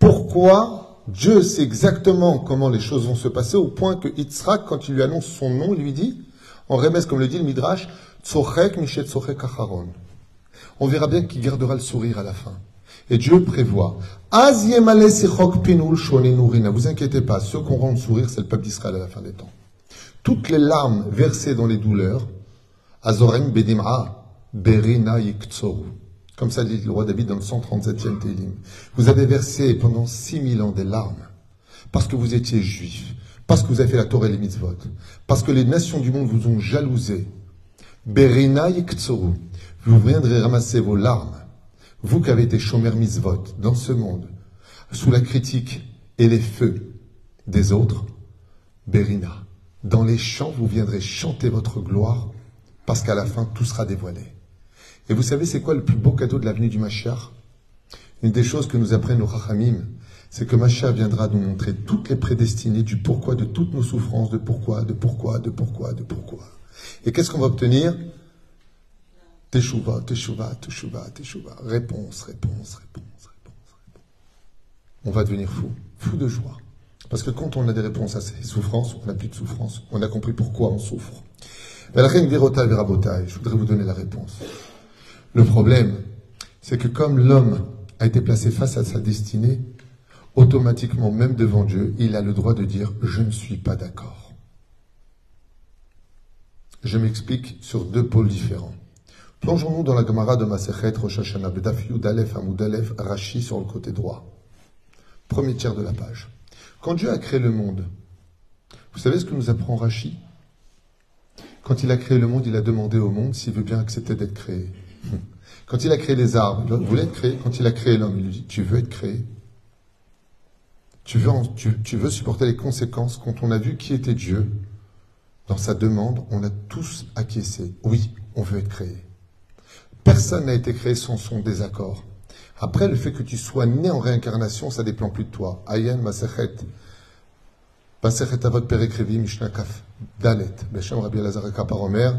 Pourquoi Dieu sait exactement comment les choses vont se passer, au point que Yitzhak, quand il lui annonce son nom, lui dit, en remesse, comme le dit le Midrash, Tzochek Mishet Tzochek Acharon on verra bien qu'il gardera le sourire à la fin. Et Dieu prévoit. Vous inquiétez pas, ceux qu'on rend sourire, c'est le peuple d'Israël à la fin des temps. Toutes les larmes versées dans les douleurs, Azorem Bedim'a, Berina Comme ça dit le roi David dans le 137e Télim. Vous avez versé pendant 6000 ans des larmes, parce que vous étiez juif, parce que vous avez fait la Torah et les mitzvot, parce que les nations du monde vous ont jalousé. Berina Yiktsoru. Vous viendrez ramasser vos larmes, vous qui avez été chômeurs misvot dans ce monde, sous la critique et les feux des autres, Berina, dans les champs, vous viendrez chanter votre gloire, parce qu'à la fin, tout sera dévoilé. Et vous savez, c'est quoi le plus beau cadeau de l'avenue du Mashiach Une des choses que nous apprennent nos Rachamim, c'est que Mashiach viendra nous montrer toutes les prédestinées du pourquoi de toutes nos souffrances, de pourquoi, de pourquoi, de pourquoi, de pourquoi. Et qu'est-ce qu'on va obtenir? Teshuva, teshuva, teshuva, teshuva. Réponse, réponse, réponse, réponse, réponse. On va devenir fou, fou de joie. Parce que quand on a des réponses à ces souffrances, on n'a plus de souffrance. On a compris pourquoi on souffre. La reine Virota Virabotai, je voudrais vous donner la réponse. Le problème, c'est que comme l'homme a été placé face à sa destinée, automatiquement, même devant Dieu, il a le droit de dire Je ne suis pas d'accord. Je m'explique sur deux pôles différents. Plongeons-nous dans la Gemara de Masechet Rosh Hashanah, Bedaf Yudalef Amudalef Rashi sur le côté droit. Premier tiers de la page. Quand Dieu a créé le monde, vous savez ce que nous apprend Rashi? Quand il a créé le monde, il a demandé au monde s'il veut bien accepter d'être créé. Quand il a créé les arbres, il voulait être créé. Quand il a créé l'homme, il lui dit Tu veux être créé tu veux, tu veux supporter les conséquences Quand on a vu qui était Dieu, dans sa demande, on a tous acquiescé. Oui, on veut être créé. Personne n'a été créé sans son désaccord. Après, le fait que tu sois né en réincarnation, ça dépend plus de toi. Ayen Masechet. Masechet Avot Perekrevi Mishnakaf. Dalet. Beshem Rabbi Elazar Paromer.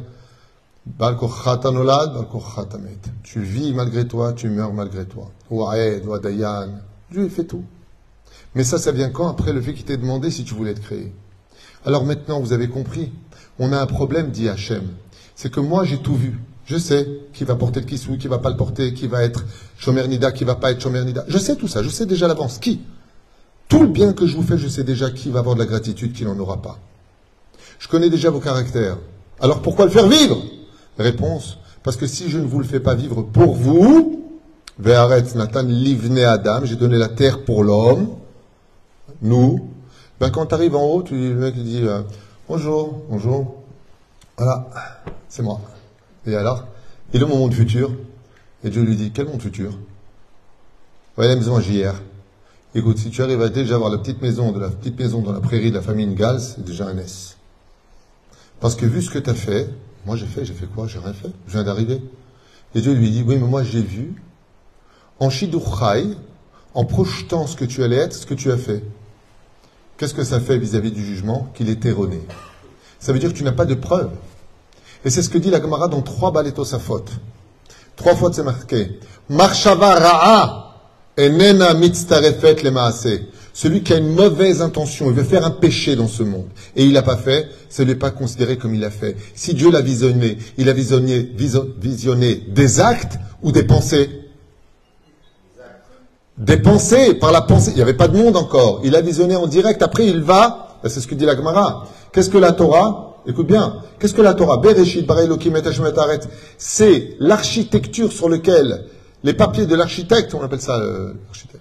Tu vis malgré toi, tu meurs malgré toi. Ou Aed, ou Dayan. Dieu fait tout. Mais ça, ça vient quand Après le fait qu'il t'ait demandé si tu voulais être créé? Alors maintenant, vous avez compris. On a un problème, dit Hachem. C'est que moi, j'ai tout vu. Je sais qui va porter le kissou, qui va pas le porter, qui va être Shomer Nida, qui va pas être Shomer Nida. Je sais tout ça, je sais déjà l'avance. Qui? Tout le bien que je vous fais, je sais déjà qui va avoir de la gratitude, qui n'en aura pas. Je connais déjà vos caractères. Alors pourquoi le faire vivre? Réponse, parce que si je ne vous le fais pas vivre pour vous, Ve'aretz Nathan livne Adam, j'ai donné la terre pour l'homme, nous, ben quand tu arrives en haut, tu, le mec il dit, euh, Bonjour, bonjour. Voilà, c'est moi. Et alors? Il est mon monde futur? Et Dieu lui dit, quel monde futur? Voyez la maison JR. Écoute, si tu arrives à déjà avoir la petite maison de la petite maison dans la prairie de la famille Ngals, c'est déjà un S. Parce que vu ce que tu as fait, moi j'ai fait, j'ai fait quoi? J'ai rien fait. Je viens d'arriver. Et Dieu lui dit, oui, mais moi j'ai vu, en Shidurchai, en projetant ce que tu allais être, ce que tu as fait. Qu'est-ce que ça fait vis-à-vis du jugement? Qu'il est erroné. Ça veut dire que tu n'as pas de preuve. Et c'est ce que dit la Gemara dans trois balétos sa faute. Trois fois c'est marqué. Marshava ra'a enena mitztarefet le Celui qui a une mauvaise intention, il veut faire un péché dans ce monde, et il l'a pas fait, ce n'est pas considéré comme il l'a fait. Si Dieu l'a visionné, il a visionné, visionné des actes ou des pensées? Des pensées, par la pensée. Il n'y avait pas de monde encore. Il a visionné en direct. Après, il va, c'est ce que dit la Gemara. Qu'est-ce que la Torah? Écoute bien, qu'est-ce que la Torah Bereshit, C'est l'architecture sur laquelle, les papiers de l'architecte, on appelle ça euh,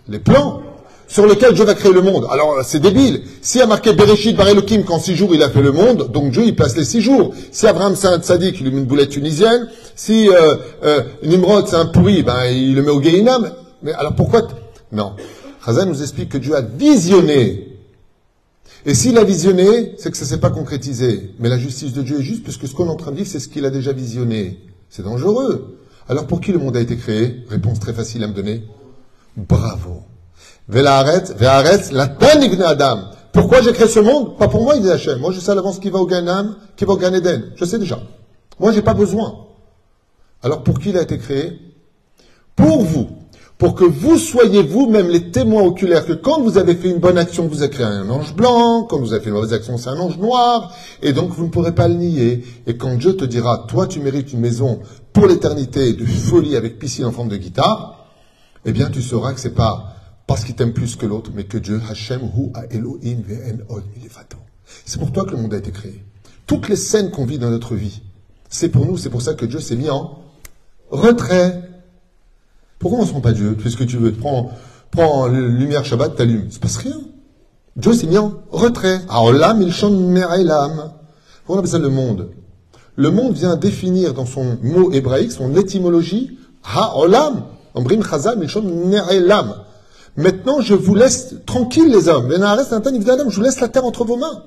les plans, sur lesquels Dieu va créer le monde. Alors, c'est débile. Si a marqué Bereshit Bar qu'en six jours il a fait le monde, donc Dieu il place les six jours. Si Abraham c'est un tzaddik, il lui met une boulette tunisienne. Si euh, euh, Nimrod c'est un pourri, ben il le met au Gehinam. Mais alors pourquoi Non. Chazan nous explique que Dieu a visionné et s'il a visionné, c'est que ça ne s'est pas concrétisé. Mais la justice de Dieu est juste, puisque ce qu'on est en train de dire, c'est ce qu'il a déjà visionné. C'est dangereux. Alors pour qui le monde a été créé? Réponse très facile à me donner. Bravo. Adam. Pourquoi j'ai créé ce monde? Pas pour moi, il dit Hachem. Moi, je sais à l'avance qui va au Ganam, qui va au Gan Eden. Je sais déjà. Moi, j'ai pas besoin. Alors pour qui il a été créé? Pour vous pour que vous soyez vous-même les témoins oculaires que quand vous avez fait une bonne action, vous avez créé un ange blanc, quand vous avez fait une mauvaise action, c'est un ange noir, et donc vous ne pourrez pas le nier. Et quand Dieu te dira, toi tu mérites une maison pour l'éternité de folie avec piscine en forme de guitare, eh bien tu sauras que c'est pas parce qu'il t'aime plus que l'autre, mais que Dieu, Hashem, Hu, Elohim, Ve'en, Od, C'est pour toi que le monde a été créé. Toutes les scènes qu'on vit dans notre vie, c'est pour nous, c'est pour ça que Dieu s'est mis en retrait. Pourquoi on ne se pas Dieu? Tu fais ce que tu veux. Tu prends, prends lumière Shabbat, t'allumes. Il se passe rien. Dieu s'est mis en retrait. Aolam il l'âme. Pourquoi on appelle ça le monde? Le monde vient définir dans son mot hébraïque, son étymologie, Ha'olam. Ambrim chazal milshon l'âme. Maintenant, je vous laisse tranquille, les hommes. Je vous laisse la terre entre vos mains.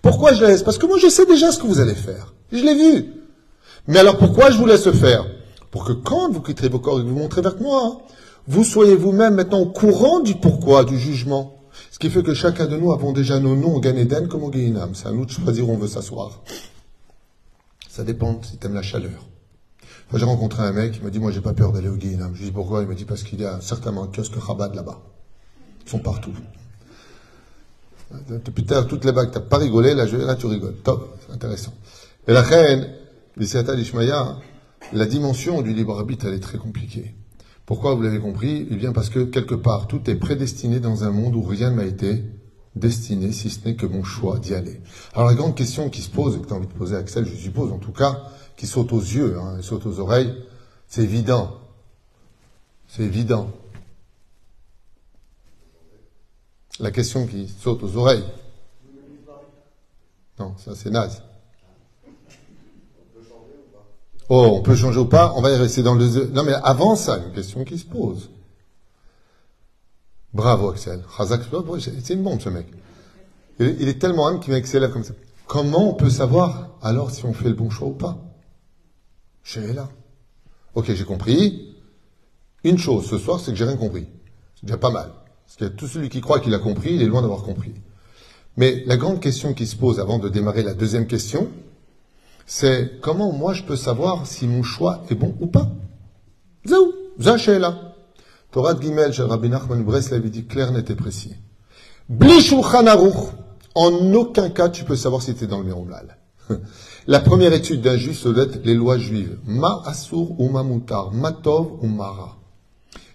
Pourquoi je la laisse? Parce que moi, je sais déjà ce que vous allez faire. Je l'ai vu. Mais alors, pourquoi je vous laisse faire? Pour que quand vous quitterez vos corps et que vous montrez vers moi, vous soyez vous-même maintenant au courant du pourquoi, du jugement. Ce qui fait que chacun de nous avons déjà nos noms au Gan Eden comme au Gehinam. C'est à nous de choisir où on veut s'asseoir. Ça dépend si tu aimes la chaleur. j'ai rencontré un mec, il m'a dit, moi j'ai pas peur d'aller au Gehinam. Je lui dis pourquoi? Il m'a dit parce qu'il y a certainement un kiosque Chabad là-bas. Ils sont partout. Depuis tard, toutes les vagues, t'as pas rigolé, là, là tu rigoles. Top, intéressant. Et la reine, l'Israël d'Ishmaïa, la dimension du libre arbitre, elle est très compliquée. Pourquoi vous l'avez compris? Eh bien parce que quelque part, tout est prédestiné dans un monde où rien n'a été destiné, si ce n'est que mon choix d'y aller. Alors la grande question qui se pose, et que tu as envie de poser Axel, je suppose en tout cas, qui saute aux yeux, hein, saute aux oreilles, c'est évident. C'est évident. La question qui saute aux oreilles. Non, ça c'est naze. Oh, on peut changer ou pas On va y rester dans le... Non, mais avant ça, une question qui se pose. Bravo, Axel. C'est une bombe, ce mec. Il est tellement âme qu'il m'excelle comme ça. Comment on peut savoir alors si on fait le bon choix ou pas? Je suis là. Ok, j'ai compris. Une chose ce soir, c'est que j'ai rien compris. C'est déjà pas mal. Parce que tout celui qui croit qu'il a compris, il est loin d'avoir compris. Mais la grande question qui se pose avant de démarrer la deuxième question, c'est comment moi je peux savoir si mon choix est bon ou pas? Zéou, là. Torah de Gimel, Rabbi Nachman Breslev, il dit clair, net et précis. En aucun cas tu peux savoir si tu es dans le miroblal. La première étude d'un juif, c'est les lois juives. Ma asur ou ma mutar, matov ou mara.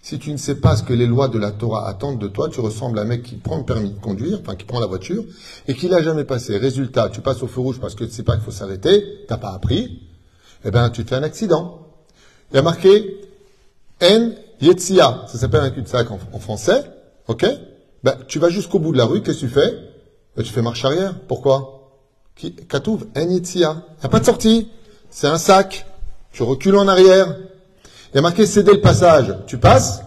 Si tu ne sais pas ce que les lois de la Torah attendent de toi, tu ressembles à un mec qui prend le permis de conduire, enfin qui prend la voiture, et qui l'a jamais passé. Résultat, tu passes au feu rouge parce que tu sais pas qu'il faut s'arrêter, t'as pas appris, eh ben tu te fais un accident. Il y a marqué En Yetzia, ça s'appelle un cul-de-sac en, français, ok? Ben, Tu vas jusqu'au bout de la rue, qu'est-ce que tu fais? Ben, Tu fais marche arrière. Pourquoi? Katouv, en yitzia. Il n'y a pas de sortie. C'est un sac. Tu recules en arrière. Il y a marqué céder le passage. Tu passes.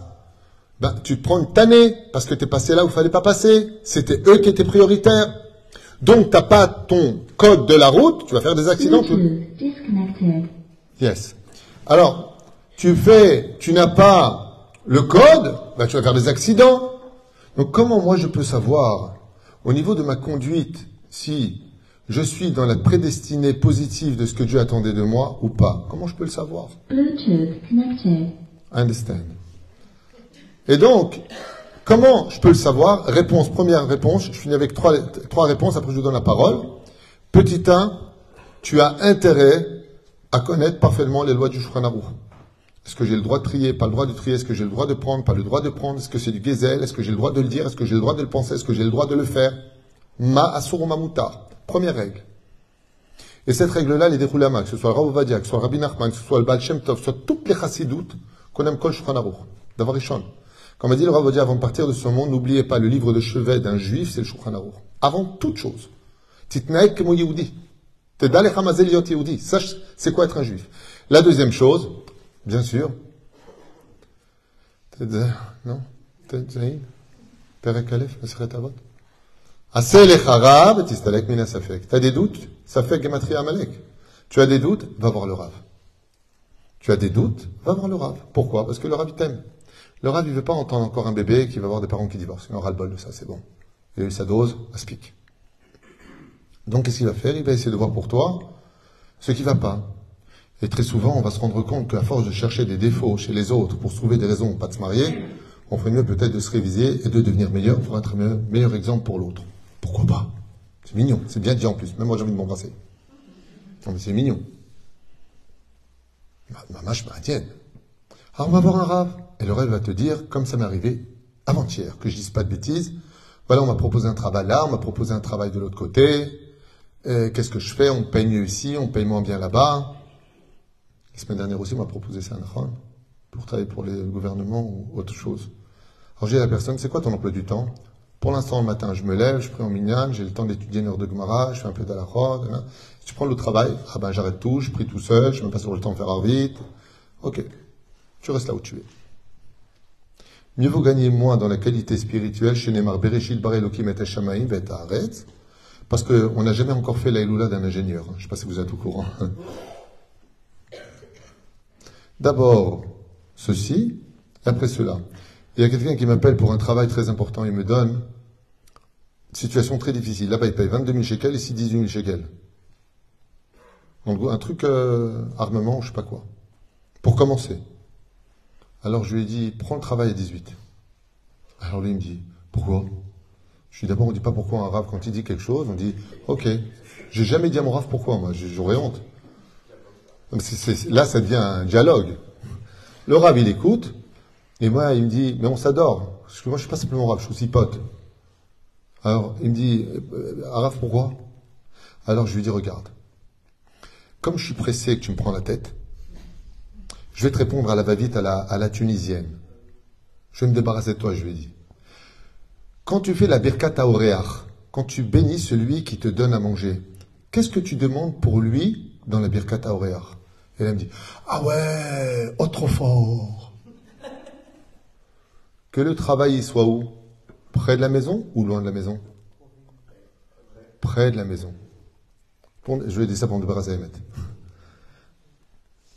Ben, tu te prends une tannée parce que tu es passé là où il fallait pas passer. C'était eux qui étaient prioritaires. Donc, t'as pas ton code de la route. Tu vas faire des accidents. Yes. Alors, tu fais, tu n'as pas le code, bah, tu vas faire des accidents. Donc, comment moi je peux savoir, au niveau de ma conduite, si je suis dans la prédestinée positive de ce que Dieu attendait de moi ou pas. Comment je peux le savoir? Bluetooth connected. I understand. Et donc, comment je peux le savoir? Réponse, première réponse, je finis avec trois, trois réponses, après je vous donne la parole. Petit 1, tu as intérêt à connaître parfaitement les lois du Shulchan Aruch. Est-ce que j'ai le droit de trier, pas le droit de trier Est-ce que j'ai le droit de prendre, pas le droit de prendre. Est-ce que c'est du gezel Est-ce que j'ai le droit de le dire? Est-ce que j'ai le droit de le penser? Est-ce que j'ai le droit de le faire? Ma asur ou ma mutar. Première règle. Et cette règle-là, les déroulama, que ce soit Rav Ovadia, que ce soit Rabbi Nachman, que ce soit le Baal Shem Tov, que ce soit toutes les chassidoutes qu'on aime kol Shulchan. D'avoir. Comme a dit le Rav Ovadia avant de partir de ce monde, n'oubliez pas le livre de chevet d'un juif, c'est le Shulchan. Avant toute chose. Titnaek kemo Yehudi. Teda lecha mazel yot Yehudi. Sache c'est quoi être un juif. La deuxième chose, bien sûr, non Perek Aleph, Maseret Avot. Aseh lechara, betistalek mina safek. T'as des doutes? Safek gematria amalek. Tu as des doutes? Va voir le Rav. Tu as des doutes? Va voir le Rav. Pourquoi? Parce que le Rav il t'aime. Le Rav il veut pas entendre encore un bébé qui va avoir des parents qui divorcent. Il aura le bol de ça, c'est bon. Il a eu sa dose, aspic. Donc qu'est-ce qu'il va faire? Il va essayer de voir pour toi ce qui va pas. Et très souvent, on va se rendre compte qu'à force de chercher des défauts chez les autres pour se trouver des raisons pas de se marier, on ferait mieux peut-être de se réviser et de devenir meilleur pour être un meilleur exemple pour l'autre. Pourquoi pas C'est mignon, c'est bien dit en plus. Même moi j'ai envie de m'embrasser. Non mais c'est mignon. Ma- Maman, je m'intienne. Alors on va voir un rave. Et le rêve va te dire, comme ça m'est arrivé avant-hier, que je dise pas de bêtises. Voilà, on m'a proposé un travail là, on m'a proposé un travail de l'autre côté. Qu'est-ce que je fais On paye mieux ici, on paye moins bien là-bas. La semaine dernière aussi, on m'a proposé ça, Nahon, pour travailler pour le gouvernement ou autre chose. Alors j'ai la personne, c'est quoi ton emploi du temps? Pour l'instant, le matin, je me lève, je prie en minyan, j'ai le temps d'étudier une heure de Gemara, je fais un peu d'alachot. hein. Tu prends le travail, ah ben j'arrête tout, je prie tout seul, je ne même pas sur le temps de faire vite. Ok, tu restes là où tu es. Mieux vaut gagner moins dans la qualité spirituelle chez Neymar Bereshit Bar Elokim et Shamaim et Haaretz, parce qu'on n'a jamais encore fait la Eloula d'un ingénieur. Je ne sais pas si vous êtes au courant. D'abord, ceci, et après cela. Il y a quelqu'un qui m'appelle pour un travail très important, il me donne situation très difficile. Là-bas, il paye 22 000 shekels, ici 18 000 shekels. Donc, un truc euh, armement, je sais pas quoi. Pour commencer. Alors, je lui ai dit, prends le travail à 18. Alors, lui, il me dit, pourquoi? Je lui dis, d'abord, on dit pas pourquoi un rave, quand il dit quelque chose, on dit, ok. J'ai jamais dit à mon rave pourquoi, moi, j'aurais honte. Là, ça devient un dialogue. Le rave, il écoute, et moi, il me dit, mais on s'adore. Parce que moi, je suis pas simplement rave, je suis aussi pote. Alors, il me dit, euh, Araf, pourquoi? Alors, je lui dis, regarde. Comme je suis pressé que tu me prends la tête, je vais te répondre à la va-vite à la, tunisienne. Je vais me débarrasser de toi, je lui dit. Quand tu fais la birkat Oreach, quand tu bénis celui qui te donne à manger, qu'est-ce que tu demandes pour lui dans la birkat Oreach Et elle me dit, ah ouais, oh fort. Que le travail il soit où? Près de la maison ou loin de la maison? Près de la maison. Je ai dit ça pour me débarrasser.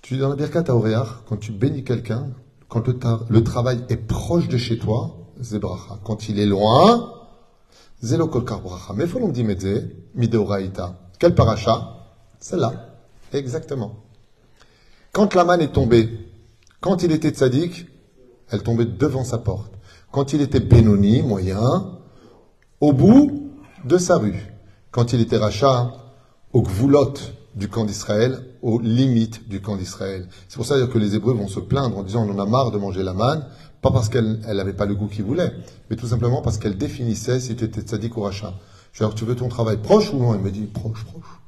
Tu dis dans la Birkat Oreach, quand tu bénis quelqu'un, quand le, travail est proche de chez toi, c'est bracha. Quand il est loin, zélo kolkar bracha. Mais faut l'on dit mideoraita. Quel paracha? Celle-là. Exactement. Quand la manne est tombée, quand il était tzaddik, elle tombait devant sa porte. Quand il était Benoni, moyen, au bout de sa rue. Quand il était rachat, au gvoulot du camp d'Israël, aux limites du camp d'Israël. C'est pour ça que les Hébreux vont se plaindre en disant on en a marre de manger la manne, pas parce qu'elle n'avait pas le goût qu'ils voulaient, mais tout simplement parce qu'elle définissait si tu étais tzaddik ou rachat. Je dis tu veux ton travail proche ou loin? Il me dit proche, proche.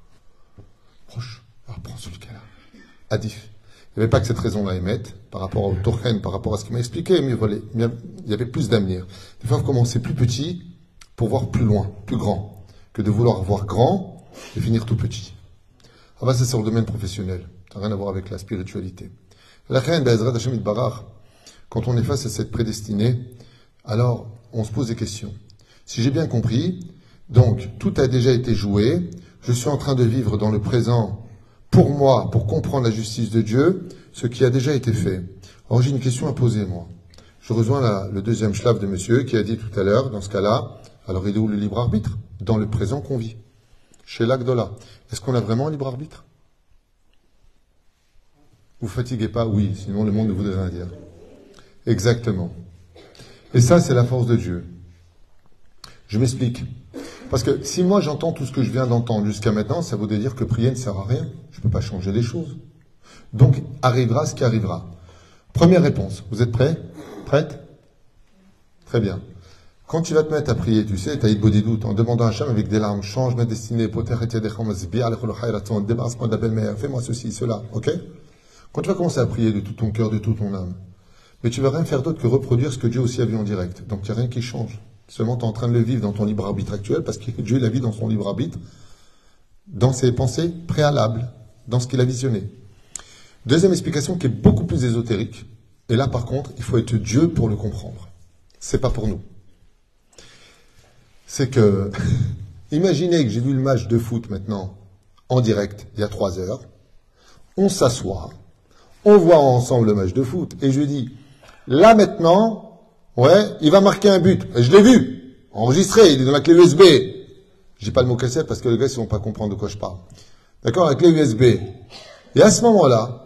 Proche. Alors prends celui qu'elle a. Adif. Il n'y avait pas que cette raison-là émettre, par rapport au Torchen, par rapport à ce qu'il m'a expliqué, mais il y avait plus d'avenir. Des fois, il faut commencer plus petit pour voir plus loin, plus grand, que de vouloir voir grand et finir tout petit. Ah bah c'est sur le domaine professionnel, ça n'a rien à voir avec la spiritualité. La Barar, quand on est face à cette prédestinée, alors on se pose des questions. Si j'ai bien compris, donc tout a déjà été joué, je suis en train de vivre dans le présent pour moi, pour comprendre la justice de Dieu, ce qui a déjà été fait. Alors j'ai une question à poser moi. Je rejoins le deuxième schlaf de monsieur qui a dit tout à l'heure, dans ce cas-là, alors il est où le libre arbitre? Dans le présent qu'on vit, chez l'Agdola. Est-ce qu'on a vraiment un libre arbitre? Vous fatiguez pas? Oui, sinon le monde ne voudrait rien dire. Exactement. Et ça, c'est la force de Dieu. Je m'explique. Parce que si moi j'entends tout ce que je viens d'entendre jusqu'à maintenant, ça voudrait dire que prier ne sert à rien. Je ne peux pas changer les choses. Donc arrivera ce qui arrivera. Première réponse. Vous êtes prêts? Prête? Très bien. Quand tu vas te mettre à prier, tu sais, eu doute en demandant à Hachem avec des larmes, change ma destinée, débarrasse-moi de la belle-mère, fais-moi ceci, cela, ok? Quand tu vas commencer à prier de tout ton cœur, de toute ton âme, mais tu vas rien faire d'autre que reproduire ce que Dieu aussi a vu en direct. Donc il n'y a rien qui change. Seulement tu es en train de le vivre dans ton libre arbitre actuel, parce que Dieu l'a vu dans son libre arbitre, dans ses pensées préalables, dans ce qu'il a visionné. Deuxième explication qui est beaucoup plus ésotérique. Et là, par contre, il faut être Dieu pour le comprendre. C'est pas pour nous. C'est que, imaginez que j'ai vu le match de foot maintenant en direct il y a trois heures. On s'assoit, on voit ensemble le match de foot, et je dis, là maintenant, ouais, il va marquer un but. Je l'ai vu, enregistré, il est dans la clé USB. J'ai pas le mot cassette parce que les gars ils vont pas comprendre de quoi je parle. D'accord, avec les USB. Et à ce moment-là,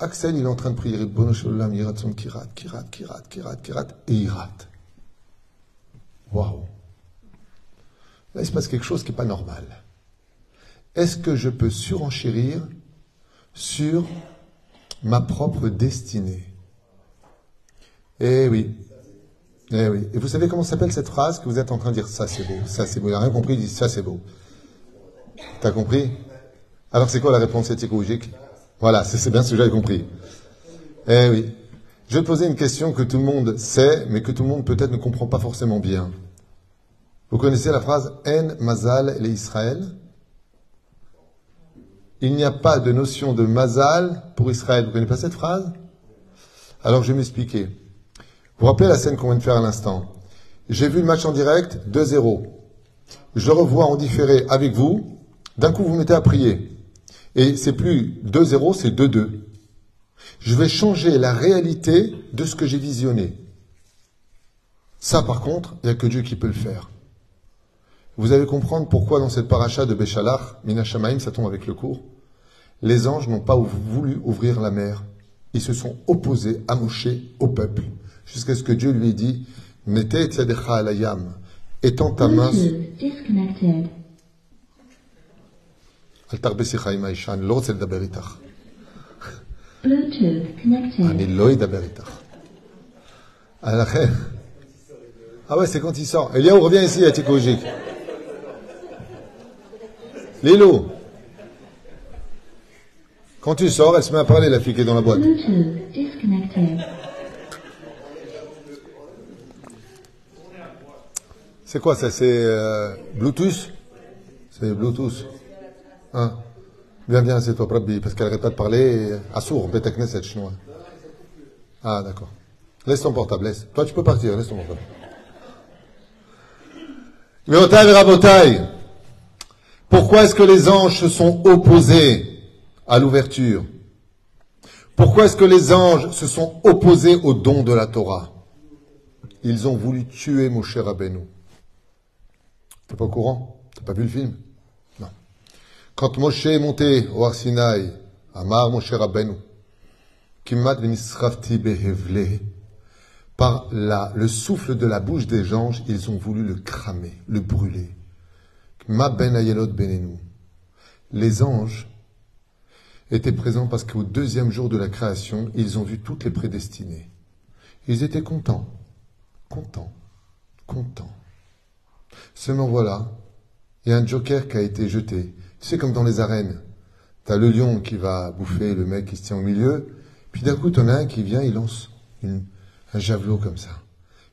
Axel, il est en train de prier, Ribono Shalom, Yiratson, Kirat, Kirat, Kirat, Kirat, Kirat, et il rate. Waouh. Là, il se passe quelque chose qui n'est pas normal. Est-ce que je peux surenchérir sur ma propre destinée? Eh oui. Eh oui. Et vous savez comment s'appelle cette phrase que vous êtes en train de dire? Ça, c'est beau, ça, c'est beau. Il n'a rien compris, il dit Ça, c'est beau. T'as compris? Alors, c'est quoi la réponse éthique Voilà, c'est bien ce que j'avais compris. Eh oui. Je vais te poser une question que tout le monde sait, mais que tout le monde peut-être ne comprend pas forcément bien. Vous connaissez la phrase En Mazal les Israël? Il n'y a pas de notion de Mazal pour Israël. Vous connaissez pas cette phrase? Alors je vais m'expliquer. Vous rappelez la scène qu'on vient de faire à l'instant? J'ai vu le match en direct, 2-0. Je revois en différé avec vous. D'un coup, vous mettez à prier. Et c'est plus 2-0, c'est 2-2. Je vais changer la réalité de ce que j'ai visionné. Ça, par contre, il n'y a que Dieu qui peut le faire. Vous allez comprendre pourquoi dans cette paracha de Béchalach, Minashamaim, ça tombe avec le cours, les anges n'ont pas voulu ouvrir la mer. Ils se sont opposés à au peuple, jusqu'à ce que Dieu lui ait dit, mettez Tzadekha alayam, étends ta main, Bluetooth disconnected. אל תרבה שיחה עם האישה, אני לא רוצה לדבר איתך. Bluetooth connected. אני לא אדבר איתך. לכן... Ah ouais, c'est quand il sort. Eliaou, reviens ici, à Tikojik. Lilo. Quand tu sors, elle se met à parler, la fille qui est dans la boîte. C'est quoi ça C'est euh, Bluetooth? C'est Bluetooth. Hein? Viens, viens, c'est toi, parce qu'elle n'arrête pas de parler à sourd, Beta Knesset chinois. Ah, d'accord. Laisse ton portable, laisse. Toi, tu peux partir, laisse ton portable. Vérotaï et Rabotaï, pourquoi est-ce que les anges se sont opposés à l'ouverture? Pourquoi est-ce que les anges se sont opposés au don de la Torah? Ils ont voulu tuer Moshe Rabbeinu. T'es pas au courant? T'as pas vu le film? Non. Quand Moshe est monté au Arsinaï, Amar Moshe Rabbeinu, Kimat behevle, par la, le souffle de la bouche des anges, ils ont voulu le cramer, le brûler. Ma ben ayelot. Les anges étaient présents parce qu'au deuxième jour de la création, ils ont vu toutes les prédestinées. Ils étaient contents, contents, contents. Seulement voilà, il y a un joker qui a été jeté. Tu sais, comme dans les arènes, tu as le lion qui va bouffer le mec qui se tient au milieu, puis d'un coup, tu en as un qui vient, il lance un javelot comme ça.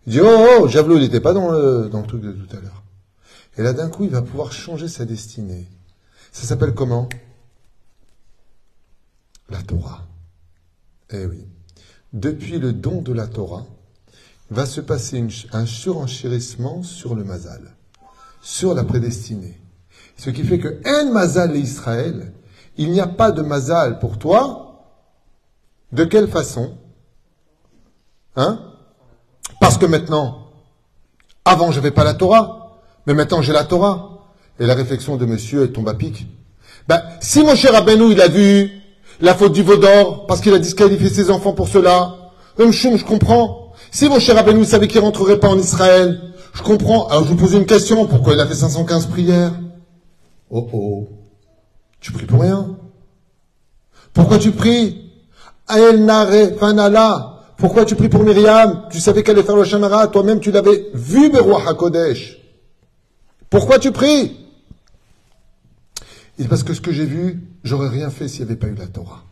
Il dit, oh, oh, javelot, il n'était pas dans le, dans le truc de tout à l'heure. Et là, d'un coup, il va pouvoir changer sa destinée. Ça s'appelle comment? La Torah. Eh oui. Depuis le don de la Torah, va se passer un surenchérissement sur le mazal, sur la prédestinée. Ce qui fait que un mazal et Israël, il n'y a pas de mazal pour toi. De quelle façon? Hein? Parce que maintenant, avant je n'avais pas la Torah, mais maintenant j'ai la Torah. Et la réflexion de monsieur tombe à pic. Ben, si mon cher Rabbeinu, il a vu la faute du veau d'or, parce qu'il a disqualifié ses enfants pour cela, Hum, je comprends. Si mon cher Rabbeinu savait qu'il rentrerait pas en Israël, je comprends. Alors je vous pose une question, pourquoi il a fait 515 prières Oh oh, tu pries pour rien. Pourquoi tu pries El Nare Fanala. Pourquoi tu pries pour Myriam Tu savais qu'elle allait faire le Shamara, toi-même tu l'avais vu, Beroua HaKodesh. Pourquoi tu pries Et parce que ce que j'ai vu, j'aurais rien fait s'il n'y avait pas eu la Torah.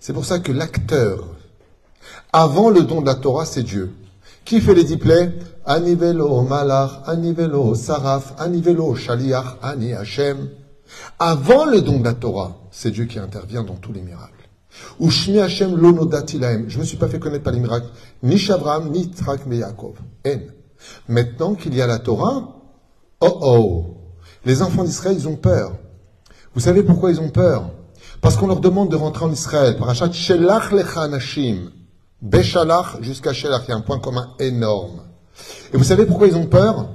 C'est pour ça que l'acteur, avant le don de la Torah, c'est Dieu. Qui fait les diplets Anivelo Malach, Anivelo Saraf, Anivelo Shaliach, Ani Hashem. Avant le don de la Torah, c'est Dieu qui intervient dans tous les miracles. Je ne me suis pas fait connaître par les miracles, ni Shavram, ni Trak, Yaakov. En. Maintenant qu'il y a la Torah, oh oh, les enfants d'Israël, ils ont peur. Vous savez pourquoi ils ont peur? Parce qu'on leur demande de rentrer en Israël. Parachat Shelach lecha anashim. Beshalach jusqu'à Shelach. Il y a un point commun énorme. Et vous savez pourquoi ils ont peur?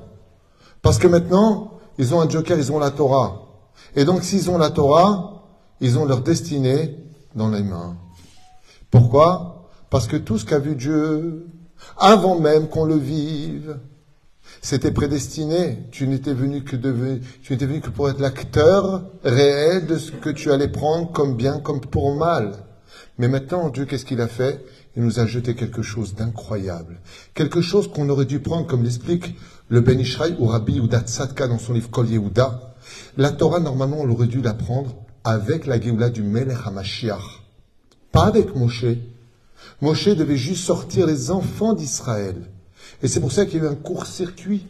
Parce que maintenant, ils ont un joker, ils ont la Torah. Et donc, s'ils ont la Torah, ils ont leur destinée dans les mains. Pourquoi? Parce que tout ce qu'a vu Dieu, avant même qu'on le vive, c'était prédestiné. Tu n'étais venu que de, tu n'étais venu que pour être l'acteur réel de ce que tu allais prendre comme bien, comme pour mal. Mais maintenant, Dieu, qu'est-ce qu'il a fait? Il nous a jeté quelque chose d'incroyable. Quelque chose qu'on aurait dû prendre, comme l'explique le Ben Ishraï ou Rabbi Yehuda Tzadka dans son livre Kol Yehuda. La Torah, normalement, on aurait dû la prendre avec la Géoula du Melech HaMashiach. Pas avec Moshe. Moshe devait juste sortir les enfants d'Israël. Et c'est pour ça qu'il y a eu un court-circuit.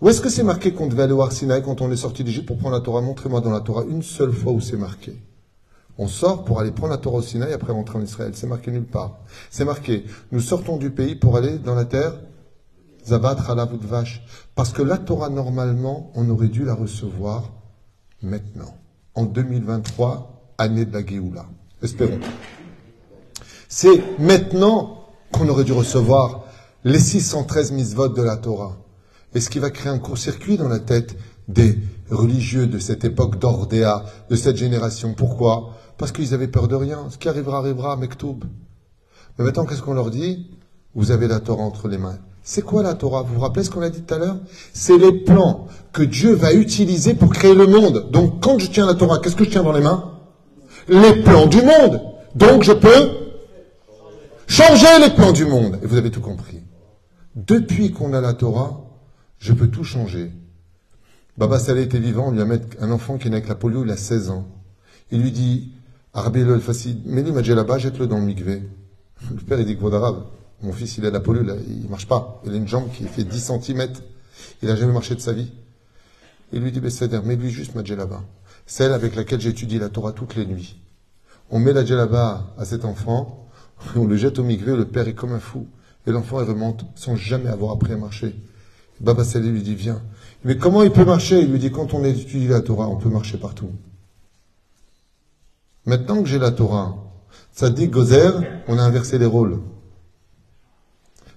Où est-ce que c'est marqué qu'on devait aller au quand on est sorti d'Égypte pour prendre la Torah? Montrez-moi dans la Torah une seule fois où c'est marqué. On sort pour aller prendre la Torah au Sinaï après rentrer en Israël. C'est marqué nulle part. C'est marqué, nous sortons du pays pour aller dans la terre Zabat Halav Vache. Parce que la Torah, normalement, on aurait dû la recevoir maintenant. En 2023, année de la Géoula. Espérons. C'est maintenant qu'on aurait dû recevoir les 613 mitzvot de la Torah. Et ce qui va créer un court-circuit dans la tête des religieux de cette époque d'Ordéa, de cette génération. Pourquoi? Parce qu'ils avaient peur de rien. Ce qui arrivera, arrivera, Mektoub. Mais maintenant, qu'est-ce qu'on leur dit? Vous avez la Torah entre les mains. C'est quoi la Torah? Vous vous rappelez ce qu'on a dit tout à l'heure? C'est les plans que Dieu va utiliser pour créer le monde. Donc quand je tiens la Torah, qu'est-ce que je tiens dans les mains? Les plans du monde. Donc je peux changer les plans du monde. Et vous avez tout compris. Depuis qu'on a la Torah, je peux tout changer. Baba Saleh était vivant, on lui a mis un enfant qui est né avec la polio, il a 16 ans. Il lui dit, Arbi le Fassid, mets-lui là-bas, jette-le dans le mikvé. Le père, il dit que arabe. Mon fils, il a la polio, là, il marche pas. Il a une jambe qui fait 10 cm. Il a jamais marché de sa vie. Il lui dit, Bessader, mets-lui juste ma djellaba. Celle avec laquelle j'étudie la Torah toutes les nuits. On met la djellaba à cet enfant, on le jette au mikvé, le père est comme un fou. Et l'enfant, il remonte sans jamais avoir appris à marcher. Baba Saleh lui dit, viens. Mais comment il peut marcher? Il lui dit, quand on étudie la Torah, on peut marcher partout. Maintenant que j'ai la Torah, ça dit Gozer, on a inversé les rôles.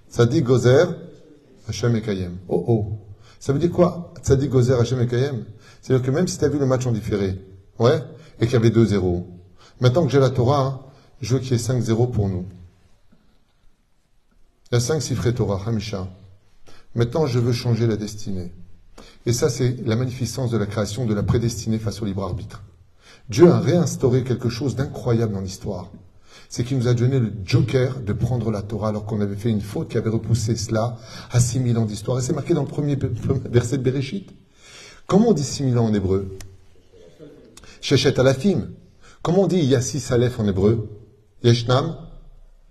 Ça dit Gozer, Hachem et Kayem. Oh oh. Ça veut dire quoi Ça dit Gozer, Hachem et C'est-à-dire que même si tu as vu le match en différé, ouais, et qu'il y avait 2-0, maintenant que j'ai la Torah, je veux qu'il y ait 5-0 pour nous. Il y a 5 chiffres Torah, Hamisha. Maintenant, je veux changer la destinée. Et ça, c'est la magnificence de la création de la prédestinée face au libre arbitre. Dieu a réinstauré quelque chose d'incroyable dans l'histoire. C'est qu'il nous a donné le joker de prendre la Torah alors qu'on avait fait une faute qui avait repoussé cela à 6000 ans d'histoire. Et c'est marqué dans le premier verset de Bereshit. Comment on dit 6000 ans en hébreu? Shechet alafim. Comment on dit Yassis Aleph en hébreu? Yeshnam?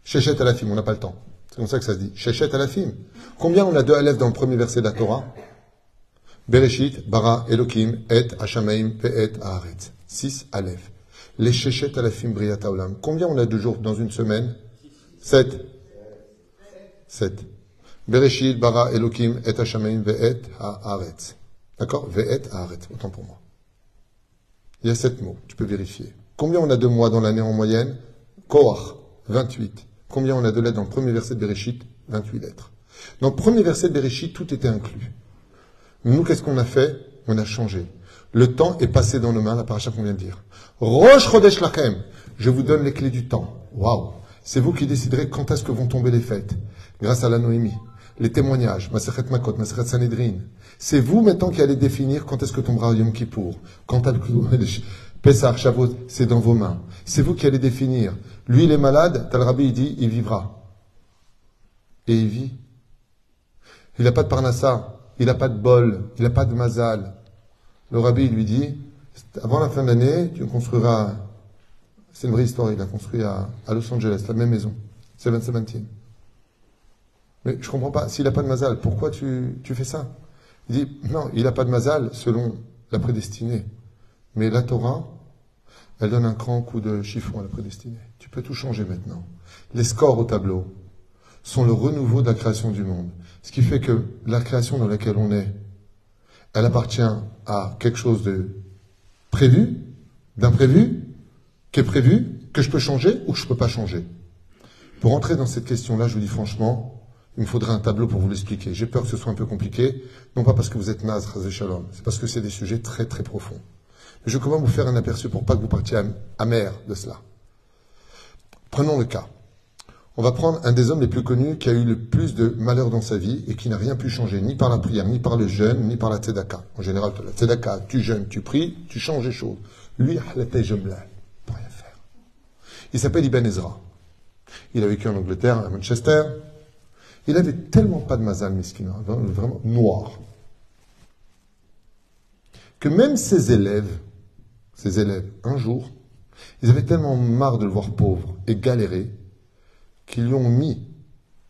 Shechet alafim, on n'a pas le temps. C'est comme ça que ça se dit. Shechet alafim. Combien on a de Aleph dans le premier verset de la Torah? Bereshit, bara, Elohim, et, Hashameim, ve'et, haaretz. 6 Aleph. Les Shechet Alafim Briat Haolam. Combien on a de jours dans une semaine? 7. 7. Bereshit, bara, Elohim, et, Hashameim, ve'et, haaretz. D'accord? Ve'et, haaretz. Autant pour moi. Il y a 7 mots. Tu peux vérifier. Combien on a de mois dans l'année en moyenne? Koach, 28. Combien on a de lettres dans le premier verset de Bereshit? 28 lettres. Dans le premier verset de Bereshit, tout était inclus. Nous, qu'est-ce qu'on a fait? On a changé. Le temps est passé dans nos mains, la paracha qu'on vient de dire. Rosh Chodesh Lachem, je vous donne les clés du temps. Waouh C'est vous qui déciderez quand est-ce que vont tomber les fêtes. Grâce à la Noémie. Les témoignages, Masechet Makot, Masechet Sanhedrin. C'est vous maintenant qui allez définir quand est-ce que tombera Yom Kippour. Quand Pesach, Shavuot, c'est dans vos mains. C'est vous qui allez définir. Lui, il est malade, Tal Rabbi, il dit, il vivra. Et il vit. Il n'a pas de parnassa, il n'a pas de bol, il n'a pas de mazal. Le rabbi lui dit, avant la fin de l'année, tu construiras, c'est une vraie histoire, il a construit à, Los Angeles, la même maison, 717. Mais je comprends pas, s'il n'a pas de mazal, pourquoi tu, tu fais ça? Il dit, non, il n'a pas de mazal selon la prédestinée. Mais la Torah, elle donne un grand coup de chiffon à la prédestinée. Tu peux tout changer maintenant. Les scores au tableau sont le renouveau de la création du monde. Ce qui fait que la création dans laquelle on est, elle appartient à quelque chose de prévu, d'imprévu, qui est prévu, que je peux changer ou que je ne peux pas changer. Pour entrer dans cette question-là, je vous dis franchement, il me faudrait un tableau pour vous l'expliquer. J'ai peur que ce soit un peu compliqué, non pas parce que vous êtes naze, Shalom, c'est parce que c'est des sujets très très profonds. Mais je vais quand même vous faire un aperçu pour pas que vous partiez amer de cela. Prenons le cas. On va prendre un des hommes les plus connus qui a eu le plus de malheur dans sa vie et qui n'a rien pu changer, ni par la prière, ni par le jeûne, ni par la tzedaka. En général, la tzedaka, tu jeûnes, tu pries, tu changes les choses. Lui, il peut rien faire. Il s'appelle Ibn Ezra. Il a vécu en Angleterre, à Manchester. Il avait tellement pas de mazal, miskin, vraiment noir, que même ses élèves, ses élèves, un jour, ils avaient tellement marre de le voir pauvre et galérer qu'ils lui ont mis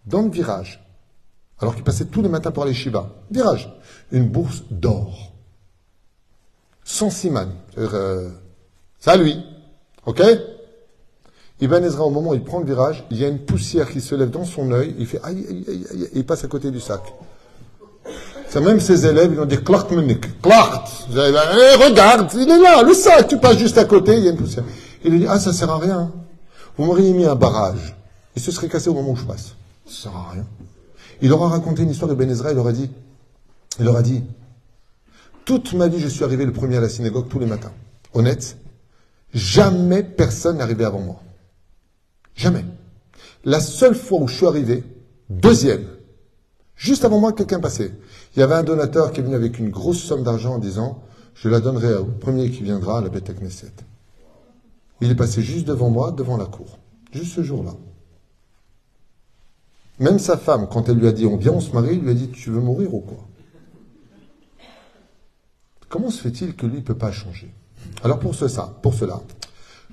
dans le virage, alors qu'il passait tous les matins pour aller Shiva, virage, une bourse d'or. Sans siman. Euh, lui. OK? Ibn Ezra, au moment où il prend le virage, il y a une poussière qui se lève dans son œil, il fait aïe, aïe, aïe, aïe, et il passe à côté du sac. C'est même ses élèves, ils ont dit Clark Menik, Clark eh, Regarde, il est là, le sac, tu passes juste à côté, il y a une poussière. Il lui dit Ah, ça sert à rien. Vous m'auriez mis un barrage. Il se serait cassé au moment où je passe. Ça sert à rien. Il aura raconté une histoire de Ben Ezra, il leur a dit, il leur a dit, toute ma vie, je suis arrivé le premier à la synagogue tous les matins. Honnête, jamais personne n'est arrivé avant moi. Jamais. La seule fois où je suis arrivé, deuxième, juste avant moi, quelqu'un passait. Il y avait un donateur qui est venu avec une grosse somme d'argent en disant, je la donnerai au premier qui viendra à la Beth Knesset. Il est passé juste devant moi, devant la cour. Juste ce jour-là. Même sa femme, quand elle lui a dit on vient, on se marie, lui a dit tu veux mourir ou quoi? Comment se fait-il que lui ne peut pas changer? Alors pour, ce, ça, pour cela,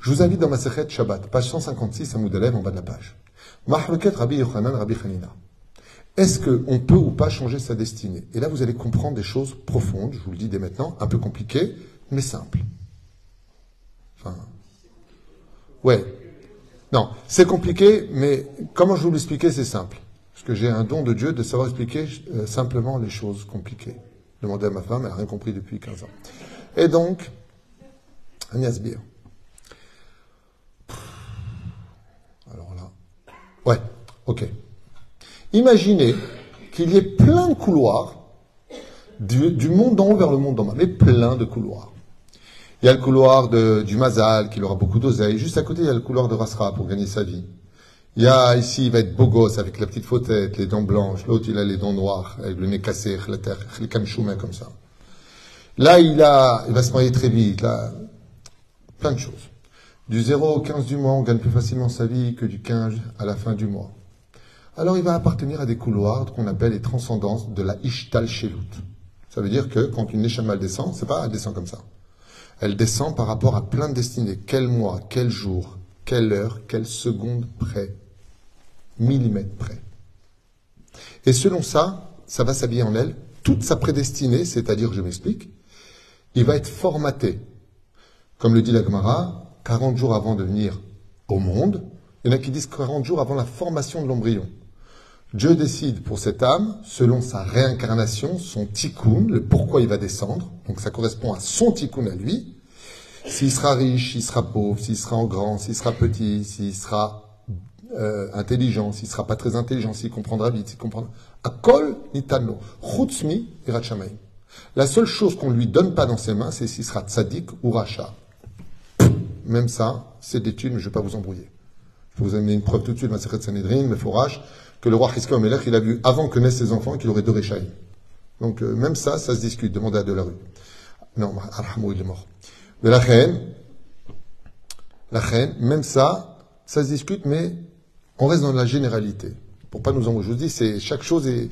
je vous invite dans ma secrète Shabbat, page 156 à Moudalev en bas de la page. Mahluket Rabbi Yochanan Rabbi Hanina. Est-ce qu'on peut ou pas changer sa destinée? Et là, vous allez comprendre des choses profondes, je vous le dis dès maintenant, un peu compliquées, mais simples. Enfin, ouais, non, c'est compliqué, mais comment je vous l'expliquer, c'est simple. Parce que j'ai un don de Dieu de savoir expliquer euh, simplement les choses compliquées. Demandez à ma femme, elle n'a rien compris depuis 15 ans. Et donc, Agnès Beer. Alors là. Ouais, ok. Imaginez qu'il y ait plein de couloirs du, du monde d'en haut vers le monde d'en bas, mais plein de couloirs. Il y a le couloir de, du Mazal, qui aura beaucoup d'oseille. Juste à côté, il y a le couloir de Rasra pour gagner sa vie. Il y a ici, il va être beau gosse avec la petite fautette, les dents blanches. L'autre, il a les dents noires, avec le nez cassé, la terre, comme ça. Là, il a, il va se marier très vite, là. Plein de choses. Du 0 au 15 du mois, on gagne plus facilement sa vie que du 15 à la fin du mois. Alors, il va appartenir à des couloirs qu'on appelle les transcendances de la Ishtal Shelut. Ça veut dire que quand une échelle descend, c'est pas, elle descend comme ça. Elle descend par rapport à plein de destinées. Quel mois, quel jour, quelle heure, quelle seconde près. Millimètre près. Et selon ça, ça va s'habiller en elle toute sa prédestinée, c'est-à-dire, je m'explique, il va être formaté. Comme le dit la Gemara, 40 jours avant de venir au monde, il y en a qui disent 40 jours avant la formation de l'embryon. Dieu décide pour cette âme, selon sa réincarnation, son tikkun, le pourquoi il va descendre. Donc ça correspond à son tikkun à lui. S'il sera riche, s'il sera pauvre, s'il sera en grand, s'il sera petit, s'il sera euh, intelligent, s'il sera pas très intelligent, s'il comprendra vite, s'il comprendra. Akol nitano, chutzmi irachamaim. La seule chose qu'on lui donne pas dans ses mains, c'est s'il sera tzaddik ou racha. Même ça, c'est des thunes, mais je vais pas vous embrouiller. Je vais vous amener une preuve tout de suite, ma Sanhedrin, mais fourrage, que le roi Hiska Melech, il a vu avant que naissent ses enfants qu'il aurait deux réchaïs. Donc, euh, même ça, ça se discute. Demandez à de la rue. Non, Arhamou, il est mort. Mais la reine, la reine, même ça, ça se discute, mais on reste dans la généralité. Pour pas nous embrouiller. Je vous dis, c'est chaque chose et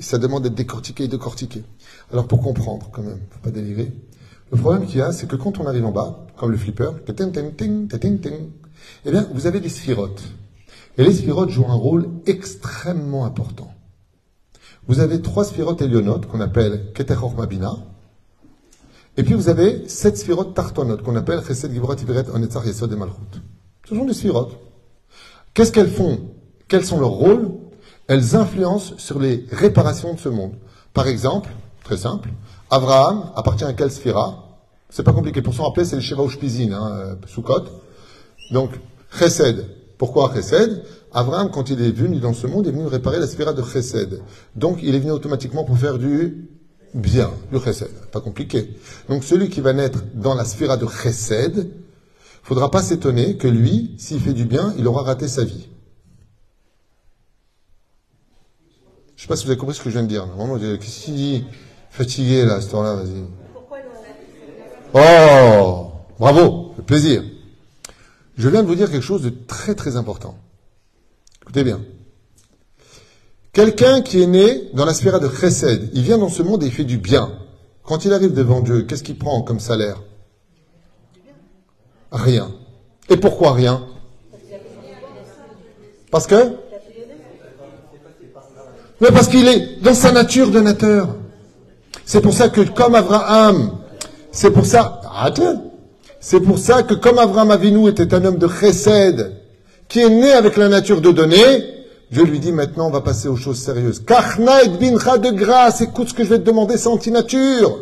ça demande d'être décortiqué et décortiqué. Alors pour comprendre, quand même, faut pas délirer. Le problème qu'il y a, c'est que quand on arrive en bas, comme le flipper, eh bien, vous avez des sphirotes. Et les sphirotes jouent un rôle extrêmement important. Vous avez trois sphirotes élionotes qu'on appelle Keteror Mabina. Et puis vous avez sept sphirotes tartonotes qu'on appelle Chesed Gibrat Iveret Onetzar Yesod et Malchut. Ce sont des sphirotes. Qu'est-ce qu'elles font? Quels sont leurs rôles? Elles influencent sur les réparations de ce monde. Par exemple, très simple, Abraham appartient à quelle sphira C'est pas compliqué. Pour s'en rappeler, c'est le Sheva Ushpizin, hein, Sukkot. Donc, Chesed. Pourquoi Chesed Abraham, quand il est venu dans ce monde, est venu réparer la sphira de Chesed. Donc, il est venu automatiquement pour faire du bien, du Chesed. Pas compliqué. Donc, celui qui va naître dans la sphira de Chesed, faudra pas s'étonner que lui, s'il fait du bien, il aura raté sa vie. Je sais pas si vous avez compris ce que je viens de dire. Qu'est-ce qu'il dit Fatigué, là, à ce temps-là, vas-y. Oh Bravo, le plaisir. Je viens de vous dire quelque chose de très très important. Écoutez bien. Quelqu'un qui est né dans la sphère de Chesed, il vient dans ce monde et il fait du bien. Quand il arrive devant Dieu, qu'est-ce qu'il prend comme salaire? Rien. Et pourquoi rien? Parce que? Mais parce qu'il est dans sa nature de nateur. C'est pour ça que comme Abraham, c'est pour ça, c'est pour ça que comme Abraham Avinu était un homme de chesed, qui est né avec la nature de donner, Dieu lui dit maintenant on va passer aux choses sérieuses. Kachna et bincha de grâce, écoute ce que je vais te demander, c'est anti-nature.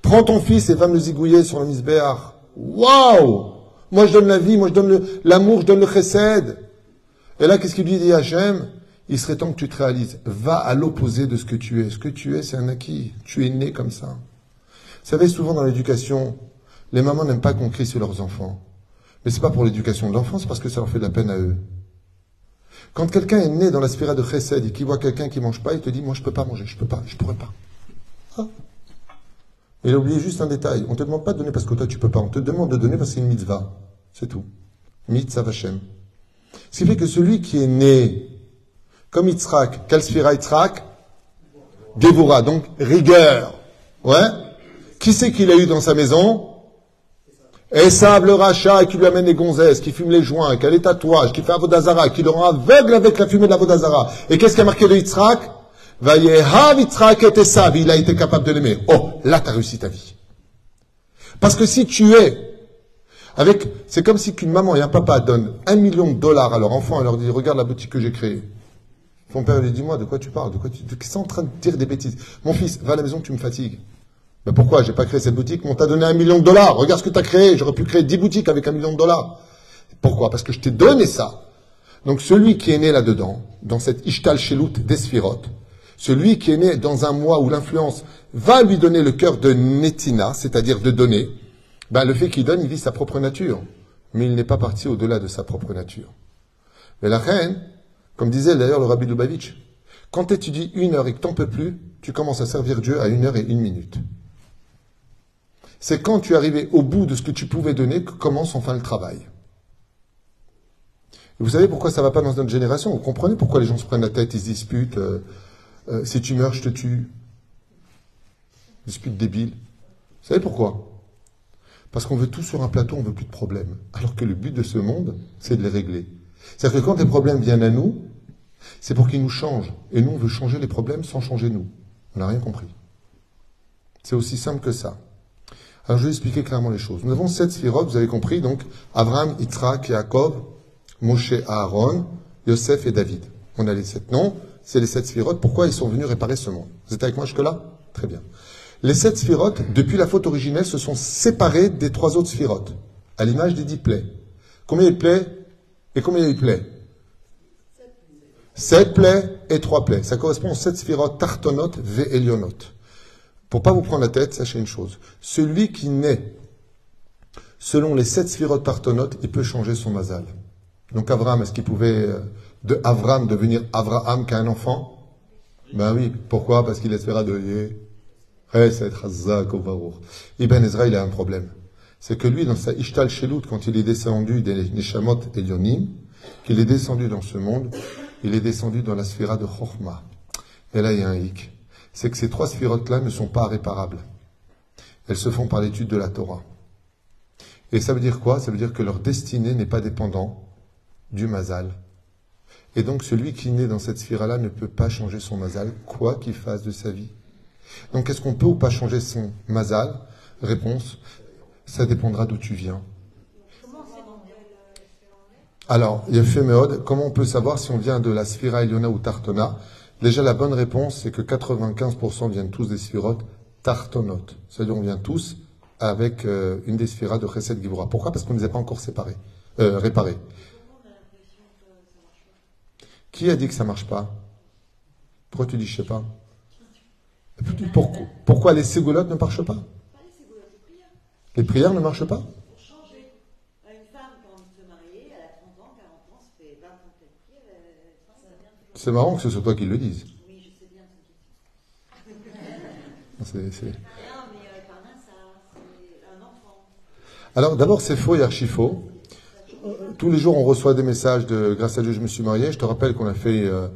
Prends ton fils et va me le zigouiller sur le misbéar. Waouh Moi je donne la vie, moi je donne l'amour, je donne le chesed. Et là, qu'est-ce qu'il lui dit Hachem? Il serait temps que tu te réalises. Va à l'opposé de ce que tu es. Ce que tu es, c'est un acquis. Tu es né comme ça. Vous savez, souvent dans l'éducation, les mamans n'aiment pas qu'on crie sur leurs enfants. Mais c'est pas pour l'éducation de l'enfant, c'est parce que ça leur fait de la peine à eux. Quand quelqu'un est né dans la spirale de Chesed et qu'il voit quelqu'un qui mange pas, il te dit, moi je peux pas manger, je peux pas, je pourrais pas. Ah. Il a oublié juste un détail. On te demande pas de donner parce que toi tu peux pas. On te demande de donner parce que c'est une mitzvah. C'est tout. Mitzvah. Ce qui fait que celui qui est né comme Yitzhak. Quelle sphira Yitzhak? Gévoura, donc rigueur. Ouais Qui c'est qu'il a eu dans sa maison? Esav le rachat qui lui amène les gonzesses, qui fume les joints, qui a les tatouages, qui fait Avodazara, qui le rend aveugle avec la fumée de l'Avodazara. Et qu'est-ce qui a marqué de Yitzhak? Vayehav Yitzhak et Esav, il a été capable de l'aimer. Oh, là t'as réussi ta vie. Parce que si tu es avec, c'est comme si qu'une maman et un papa donnent un million de dollars à leur enfant et leur disent, regarde la boutique que j'ai créée. Ton père lui dit, moi, de quoi tu parles? De quoi tu es en train de dire des bêtises? Mon fils, va à la maison, tu me fatigues. Mais pourquoi J'ai pas créé cette boutique, on t'a donné un million de dollars. Regarde ce que tu as créé. J'aurais pu créer dix boutiques avec un million de dollars. Pourquoi? Parce que je t'ai donné ça. Donc celui qui est né là-dedans, dans cette Ishtal Shelut d'Esphirot, celui qui est né dans un mois où l'influence va lui donner le cœur de Netina, c'est-à-dire de donner, ben le fait qu'il donne, il vit sa propre nature. Mais il n'est pas parti au-delà de sa propre nature. Mais la reine, comme disait d'ailleurs le rabbi Lubavitch, quand tu étudies une heure et que t'en peux plus, tu commences à servir Dieu à une heure et une minute. C'est quand tu es arrivé au bout de ce que tu pouvais donner que commence enfin le travail. vous savez pourquoi ça ne va pas dans notre génération? Vous comprenez pourquoi les gens se prennent la tête, ils se disputent. Euh, euh, si tu meurs, je te tue. Dispute débile. Vous savez pourquoi? Parce qu'on veut tout sur un plateau, on veut plus de problèmes. Alors que le but de ce monde, c'est de les régler. C'est-à-dire que quand les problèmes viennent à nous, c'est pour qu'ils nous changent. Et nous, on veut changer les problèmes sans changer nous. On n'a rien compris. C'est aussi simple que ça. Alors je vais expliquer clairement les choses. Nous avons sept sphirotes, vous avez compris, donc Abraham, Yitzhak, Yaakov, Moshe, Aaron, Yosef et David. On a les sept noms, c'est les sept sphirotes. Pourquoi ils sont venus réparer ce monde Vous êtes avec moi jusque-là? Très bien. Les sept sphirotes, depuis la faute originelle, se sont séparés des trois autres sphirotes, à l'image des dix plaies. Combien il plaies? Et combien il plaies? Sept plaies et trois plaies. Ça correspond aux sept sphirotes Tartonot, Ve Elionot. Pour pas vous prendre la tête, sachez une chose. Celui qui naît selon les sept sphirotes Tartonot, il peut changer son mazal. Donc Avram, est-ce qu'il pouvait euh, de Avram devenir Avraham qu'un enfant? Ben oui. Pourquoi? Parce qu'il espéra de Ibn Ezra, il a un problème. C'est que lui, dans sa Ishtal Shelut, quand il est descendu des Neshamot Elionim, qu'il est descendu dans ce monde, il est descendu dans la sphère de Chochma. Et là, il y a un hic. C'est que ces trois sphirotes-là ne sont pas réparables. Elles se font par l'étude de la Torah. Et ça veut dire quoi? Ça veut dire que leur destinée n'est pas dépendante du mazal. Et donc celui qui naît dans cette sphère-là ne peut pas changer son mazal, quoi qu'il fasse de sa vie. Donc est-ce qu'on peut ou pas changer son mazal? Réponse, ça dépendra d'où tu viens. Alors, il y a fait comment on peut savoir si on vient de la sphira Eliona ou Tartona? Déjà, la bonne réponse, c'est que 95% viennent tous des sphirotes Tartonotes. C'est-à-dire, on vient tous avec euh, une des sphiras de Chesed Givora. Pourquoi? Parce qu'on ne les a pas encore séparés, euh, réparés. Qui a dit que ça marche pas? Pourquoi tu dis je sais pas? Pourquoi, pourquoi les ségolotes ne marchent pas? Les prières ne marchent pas? C'est marrant que ce soit toi qui le dise. Oui, je sais bien. C'est, Alors d'abord c'est faux et archi faux. Tous les jours on reçoit des messages de grâce à Dieu je me suis marié. Je te rappelle qu'on a fait euh,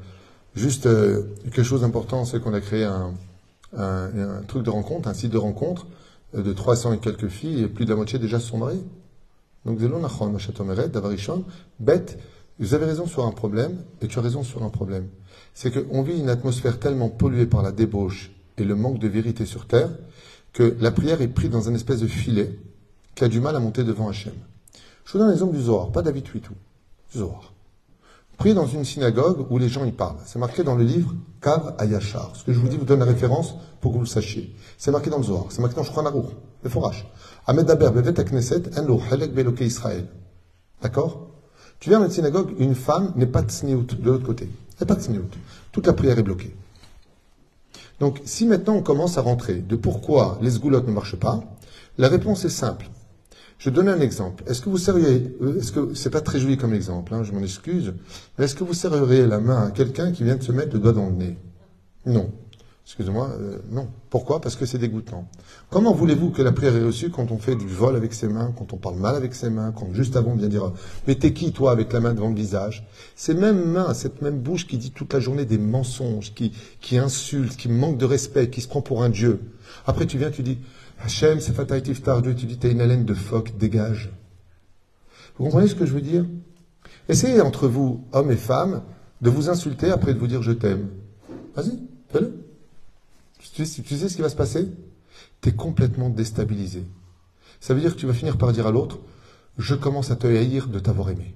juste euh, quelque chose d'important, c'est qu'on a créé un, un, truc de rencontre, un site de rencontre euh, de 300 et quelques filles et plus de la moitié déjà se sont mariées. Donc bête, vous avez raison sur un problème et tu as raison sur un problème. C'est qu'on vit une atmosphère tellement polluée par la débauche et le manque de vérité sur terre que la prière est prise dans un espèce de filet qui a du mal à monter devant Hachem. Je vous donne l'exemple du Zohar, pas David Huitou, Zohar. Priez dans une synagogue où les gens y parlent. C'est marqué dans le livre Kav Ayashar. Ce que je vous dis vous donne la référence pour que vous le sachiez. C'est marqué dans le Zohar. C'est marqué dans Shulchan Aruch, le Forash. Ahmed Daber, Bevet Beloke Israël. D'accord? Tu viens dans une synagogue, une femme n'est pas tsniout de l'autre côté. Elle n'est pas tsniout. Toute la prière est bloquée. Donc, si maintenant on commence à rentrer de pourquoi les sgoulottes ne marchent pas, la réponse est simple. Je donne un exemple. Est-ce que vous serriez, euh, est-ce que c'est pas très joli comme exemple, hein, je m'en excuse, mais est-ce que vous serreriez la main à quelqu'un qui vient de se mettre le doigt dans le nez? Non. Excusez-moi, euh, non. Pourquoi? Parce que c'est dégoûtant. Comment voulez-vous que la prière est reçue quand on fait du vol avec ses mains, quand on parle mal avec ses mains, quand juste avant on vient dire Mais t'es qui toi avec la main devant le visage? Ces mêmes mains, cette même bouche qui dit toute la journée des mensonges, qui, qui insulte, qui manque de respect, qui se prend pour un dieu. Après tu viens, tu dis Hachem, c'est fataïtif tardu, tu dis, t'as une haleine de phoque, dégage. Vous comprenez ce que je veux dire? Essayez entre vous, hommes et femmes, de vous insulter après de vous dire je t'aime. Vas-y, fais-le. Tu, sais ce qui va se passer? Tu es complètement déstabilisé. Ça veut dire que tu vas finir par dire à l'autre, je commence à te haïr de t'avoir aimé.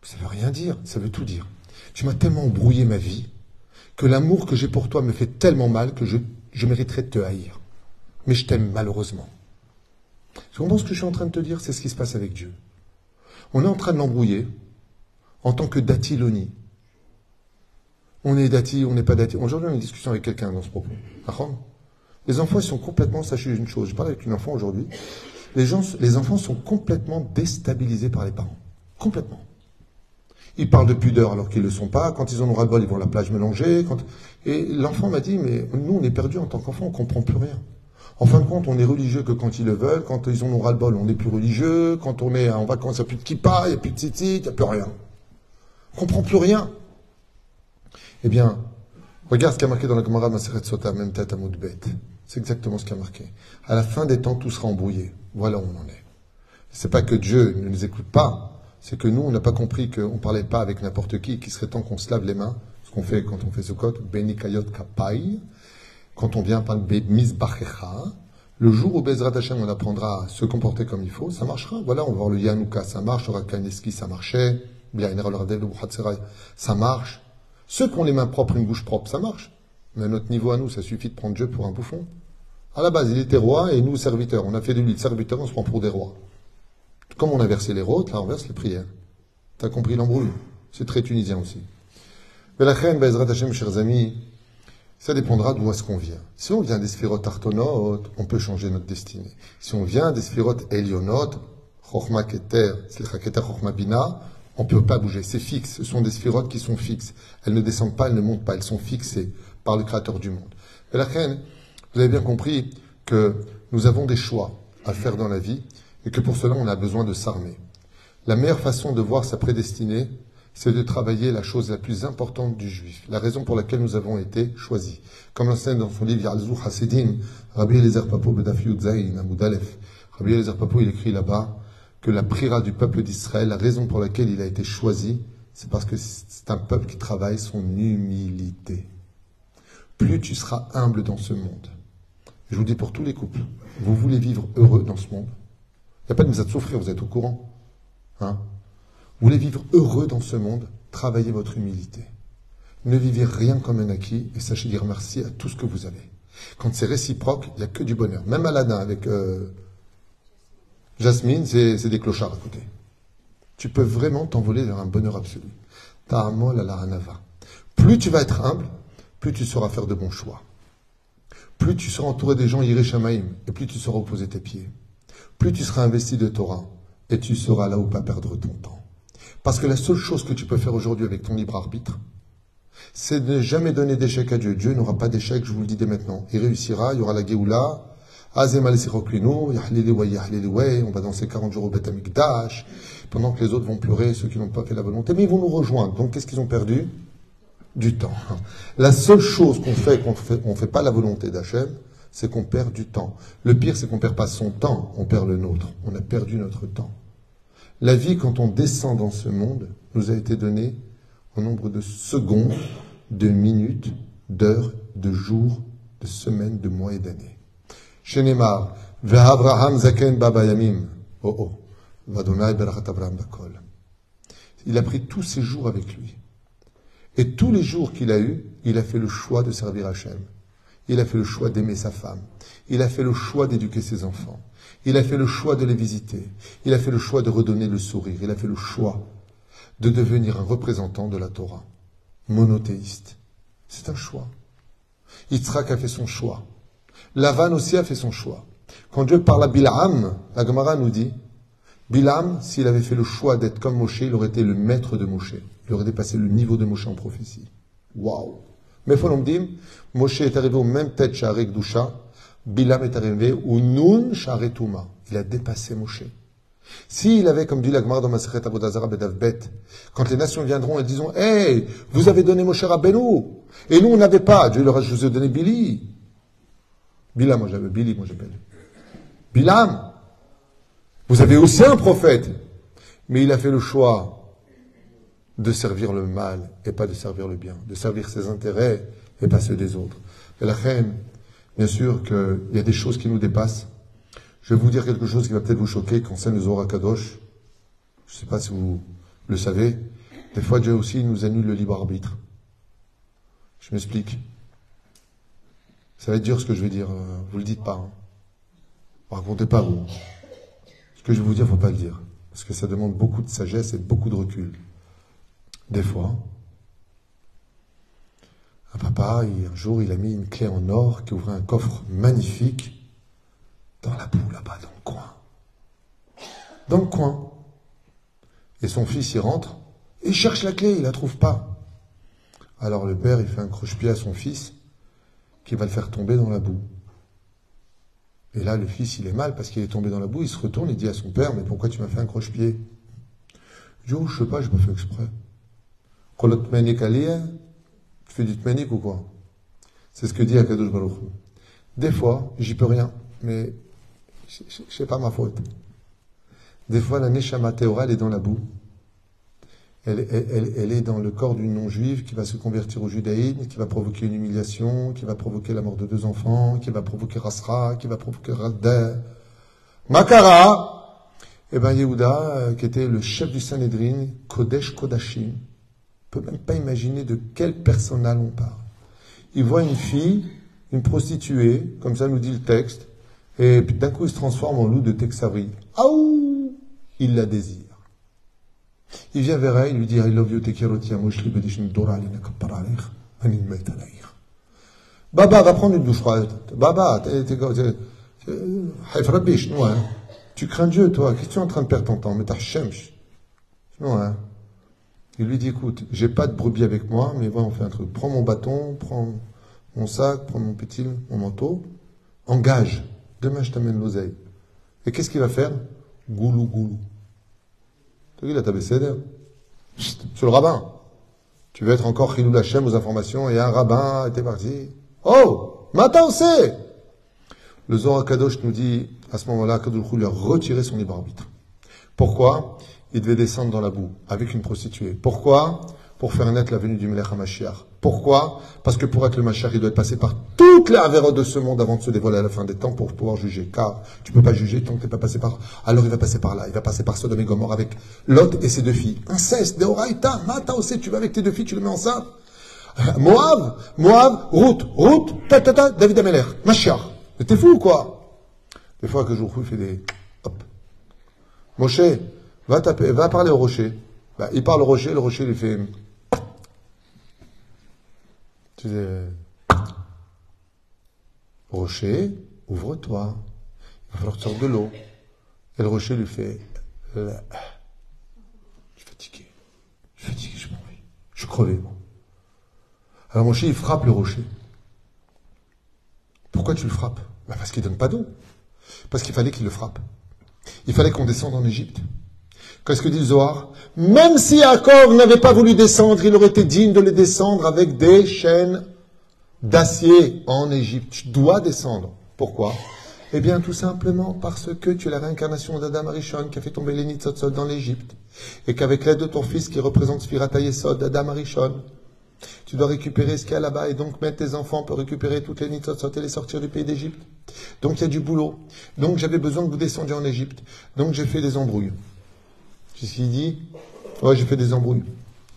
Ça veut rien dire, ça veut tout dire. Tu m'as tellement embrouillé ma vie que l'amour que j'ai pour toi me fait tellement mal que je, mériterais de te haïr mais je t'aime malheureusement. Tu comprends ce que je suis en train de te dire? C'est ce qui se passe avec Dieu. On est en train de l'embrouiller en tant que datiloni. On est dati, on n'est pas dati. Aujourd'hui, on a une discussion avec quelqu'un dans ce propos. Les enfants, ils sont complètement, sachez une chose, je parle avec une enfant aujourd'hui, les, enfants sont complètement déstabilisés par les parents. Complètement. Ils parlent de pudeur alors qu'ils ne le sont pas. Quand ils en ont ras-le-bol, ils vont à la plage mélanger. Et l'enfant m'a dit, mais nous, on est perdus en tant qu'enfant, on ne comprend plus rien. En fin de compte, on est religieux que quand ils le veulent. Quand ils en ont ras-le-bol, on n'est plus religieux. Quand on est en vacances, il n'y a plus de kippa, il n'y a plus de tzitzit, il n'y a plus rien. On comprend plus rien. Eh bien, regarde ce qui a marqué dans la Gemara Maseret Sota, même tête à. C'est exactement ce qui a marqué. À la fin des temps, tout sera embrouillé. Voilà où on en est. C'est pas que Dieu ne nous écoute pas. C'est que nous, on n'a pas compris qu'on ne parlait pas avec n'importe qui, qu'il serait temps qu'on se lave les mains, ce qu'on fait quand on fait ce code, Benikayot Kapai, quand on vient par le Mizbachecha, le jour où Bezrat Hashem on apprendra à se comporter comme il faut, ça marchera. Voilà, on va voir le Yanouka, ça marche, le Rakaneski, ça marchait, ça marche. Ceux qui ont les mains propres, une bouche propre, ça marche. Mais à notre niveau à nous, ça suffit de prendre Dieu pour un bouffon. À la base, il était roi et nous serviteurs. On a fait de lui le serviteur, on se prend pour des rois. Comme on a versé les rôtes, là on verse les prières. T'as compris l'embrouille? C'est très tunisien aussi. Mais la reine, Bezrat Hashem, chers amis, ça dépendra d'où est-ce qu'on vient. Si on vient des sphérotes artonot, on peut changer notre destinée. Si on vient des sphérotes elionot, Chochma Keter, Bina, on ne peut pas bouger. C'est fixe. Ce sont des sphérotes qui sont fixes. Elles ne descendent pas, elles ne montent pas. Elles sont fixées par le Créateur du monde. Mais la reine, vous avez bien compris que nous avons des choix à faire dans la vie et que pour cela, on a besoin de s'armer. La meilleure façon de voir sa prédestinée, c'est de travailler la chose la plus importante du juif, la raison pour laquelle nous avons été choisis. Comme l'enseigne dans son livre Yalzou Hasidim, Rabbi Eliezer Papo Bedaf Zayin Amoudalef. Rabbi Eliezer Papo, il écrit là-bas que la prière du peuple d'Israël, la raison pour laquelle il a été choisi, c'est parce que c'est un peuple qui travaille son humilité. Plus tu seras humble dans ce monde, je vous dis pour tous les couples, vous voulez vivre heureux dans ce monde, il n'y a pas de de souffrir, vous êtes au courant. Hein vous voulez vivre heureux dans ce monde, travaillez votre humilité. Ne vivez rien comme un acquis et sachez dire merci à tout ce que vous avez. Quand c'est réciproque, il n'y a que du bonheur. Même Aladdin avec euh, Jasmine, c'est des clochards à côté. Tu peux vraiment t'envoler vers un bonheur absolu. Ta'amol la hanava. Plus tu vas être humble, plus tu sauras faire de bons choix. Plus tu seras entouré des gens Shamaim, et plus tu sauras opposer tes pieds plus tu seras investi de Torah et tu seras là où pas perdre ton temps. Parce que la seule chose que tu peux faire aujourd'hui avec ton libre arbitre, c'est de ne jamais donner d'échec à Dieu. Dieu n'aura pas d'échec, je vous le dis dès maintenant. Il réussira, il y aura la Géoula, on va danser 40 jours au Beth Amikdash, pendant que les autres vont pleurer, ceux qui n'ont pas fait la volonté, mais ils vont nous rejoindre. Donc qu'est-ce qu'ils ont perdu? Du temps. La seule chose qu'on fait, qu'on fait, on fait pas la volonté d'Hachem, c'est qu'on perd du temps. Le pire, c'est qu'on ne perd pas son temps, on perd le nôtre. On a perdu notre temps. La vie, quand on descend dans ce monde, nous a été donnée au nombre de secondes, de minutes, d'heures, de jours, de semaines, de mois et d'années. Il a pris tous ses jours avec lui. Et tous les jours qu'il a eus, il a fait le choix de servir Hachem. Il a fait le choix d'aimer sa femme. Il a fait le choix d'éduquer ses enfants. Il a fait le choix de les visiter. Il a fait le choix de redonner le sourire. Il a fait le choix de devenir un représentant de la Torah, monothéiste. C'est un choix. Yitzhak a fait son choix. Lavan aussi a fait son choix. Quand Dieu parle à Bilam, la Gemara nous dit, Bilam, s'il avait fait le choix d'être comme Moshe, il aurait été le maître de Moshe. Il aurait dépassé le niveau de Moshe en prophétie. Waouh mais dit, Moshe est arrivé au même tête Sharek Dusha, Bilam est arrivé au Nun Touma. Il a dépassé Moshe. S'il avait, comme dit l'Agmar dans Maseret Abodazara Bet, quand les nations viendront et disons, hey, vous avez donné Moshe Rabbeinu, et nous on n'avait pas, Dieu leur a, je vous donné Billy. Bilam, moi j'avais Billy, moi j'appelle. Bilam, vous avez aussi un prophète, mais il a fait le choix de servir le mal et pas de servir le bien, de servir ses intérêts et pas ceux des autres. Et la reine, bien sûr qu'il y a des choses qui nous dépassent. Je vais vous dire quelque chose qui va peut-être vous choquer concerne le Zohar Kadosh. Je ne sais pas si vous le savez. Des fois, Dieu aussi nous annule le libre arbitre. Je m'explique. Ça va être dur ce que je vais dire. Euh, vous le dites pas. Hein. Racontez pas vous. Ce que je vais vous dire, faut pas le dire. Parce que ça demande beaucoup de sagesse et beaucoup de recul. Des fois, un papa, un jour, il a mis une clé en or qui ouvrait un coffre magnifique dans la boue, là-bas, dans le coin. Dans le coin. Et son fils y rentre et cherche la clé, il la trouve pas. Alors le père, il fait un croche-pied à son fils qui va le faire tomber dans la boue. Et là, le fils, il est mal parce qu'il est tombé dans la boue, il se retourne et dit à son père, mais pourquoi tu m'as fait un croche-pied? Je dis, oh, je sais pas, je pas fait exprès. Tu fais du tmenik ou quoi? C'est ce que dit Akadosh Baruch Des fois, j'y peux rien, mais c'est pas ma faute. Des fois, la Neshama Théora, elle est dans la boue. Elle, est dans le corps d'une non-juive qui va se convertir au judaïsme, qui va provoquer une humiliation, qui va provoquer la mort de deux enfants, qui va provoquer Rasra, qui va provoquer Radda. Makara, eh ben Yehuda, euh, qui était le chef du Sanhedrin, Kodesh Kodashim, peut même pas imaginer de quel personnel on parle. Il voit une fille, une prostituée, comme ça nous dit le texte, et d'un coup il se transforme en loup de Texavri. Aouh Il la désire. Il vient vers elle, il lui dit I love you, tekiroti, amoshli, bedishin, dora, alina, kappara, aleich, anin, met. Baba, va prendre une douche froide. Baba, t'es, t'es, t'es, t'es- hein. Tu crains Dieu, toi. Qu'est-ce que tu es en train de perdre ton temps? Mais t'as shemsh. Non, hein. Il lui dit, écoute, j'ai pas de brebis avec moi, mais voilà, on fait un truc. Prends mon bâton, prends mon sac, prends mon petit, mon manteau. Engage. Demain, je t'amène l'oseille. Et qu'est-ce qu'il va faire? Goulou, goulou. Tu as vu, la tabécédère? Sur le rabbin. Tu veux être encore Lachem aux informations et un rabbin était parti. Oh! Maintenant, on! Le Zohar Kadosh nous dit, à ce moment-là, Kadosh lui a retiré son libre arbitre. Pourquoi? Il devait descendre dans la boue avec une prostituée. Pourquoi? Pour faire naître la venue du Melech HaMashiach. Pourquoi? Parce que pour être le Mashiach, il doit être passé par toutes les avérotes de ce monde avant de se dévoiler à la fin des temps pour pouvoir juger. Car tu peux pas juger tant que tu n'es pas passé par... Alors il va passer par là. Il va passer par Sodome et Gomorre avec Lot et ses deux filles. Inceste, Deoraita, Mata aussi, tu vas avec tes deux filles, tu les mets enceinte. Moab, Moab, route, route, ta ta ta, David Ameller, Mashiach. Mais t'es fou ou quoi? Des fois que je il fait des... Hop. Moshe, va, taper, va parler au rocher. Bah, il parle au rocher, le rocher lui fait... Tu dis... Rocher, ouvre-toi. Il va falloir que tu de l'eau. Et le rocher lui fait... Je suis fatigué. Je suis fatigué, je m'en vais. Je suis crevé, moi. Alors Moshe, il frappe le rocher. Pourquoi tu le frappes? Bah, Parce qu'il donne pas d'eau. Parce qu'il fallait qu'il le frappe. Il fallait qu'on descende en Égypte. Qu'est-ce que dit le Zohar Même si Jacob n'avait pas voulu descendre, il aurait été digne de les descendre avec des chaînes d'acier en Égypte. Tu dois descendre. Pourquoi Eh bien, tout simplement parce que tu es la réincarnation d'Adam Arishon qui a fait tomber les Nitzotzot dans l'Égypte. Et qu'avec l'aide de ton fils qui représente Sphirata Yesod d'Adam Arishon, tu dois récupérer ce qu'il y a là-bas et donc mettre tes enfants pour récupérer toutes les Nitzotzot et les sortir du pays d'Égypte. Donc il y a du boulot. Donc j'avais besoin que vous descendiez en Égypte. Donc j'ai fait des embrouilles. Qu'est-ce qu'il dit Ouais, j'ai fait des embrouilles.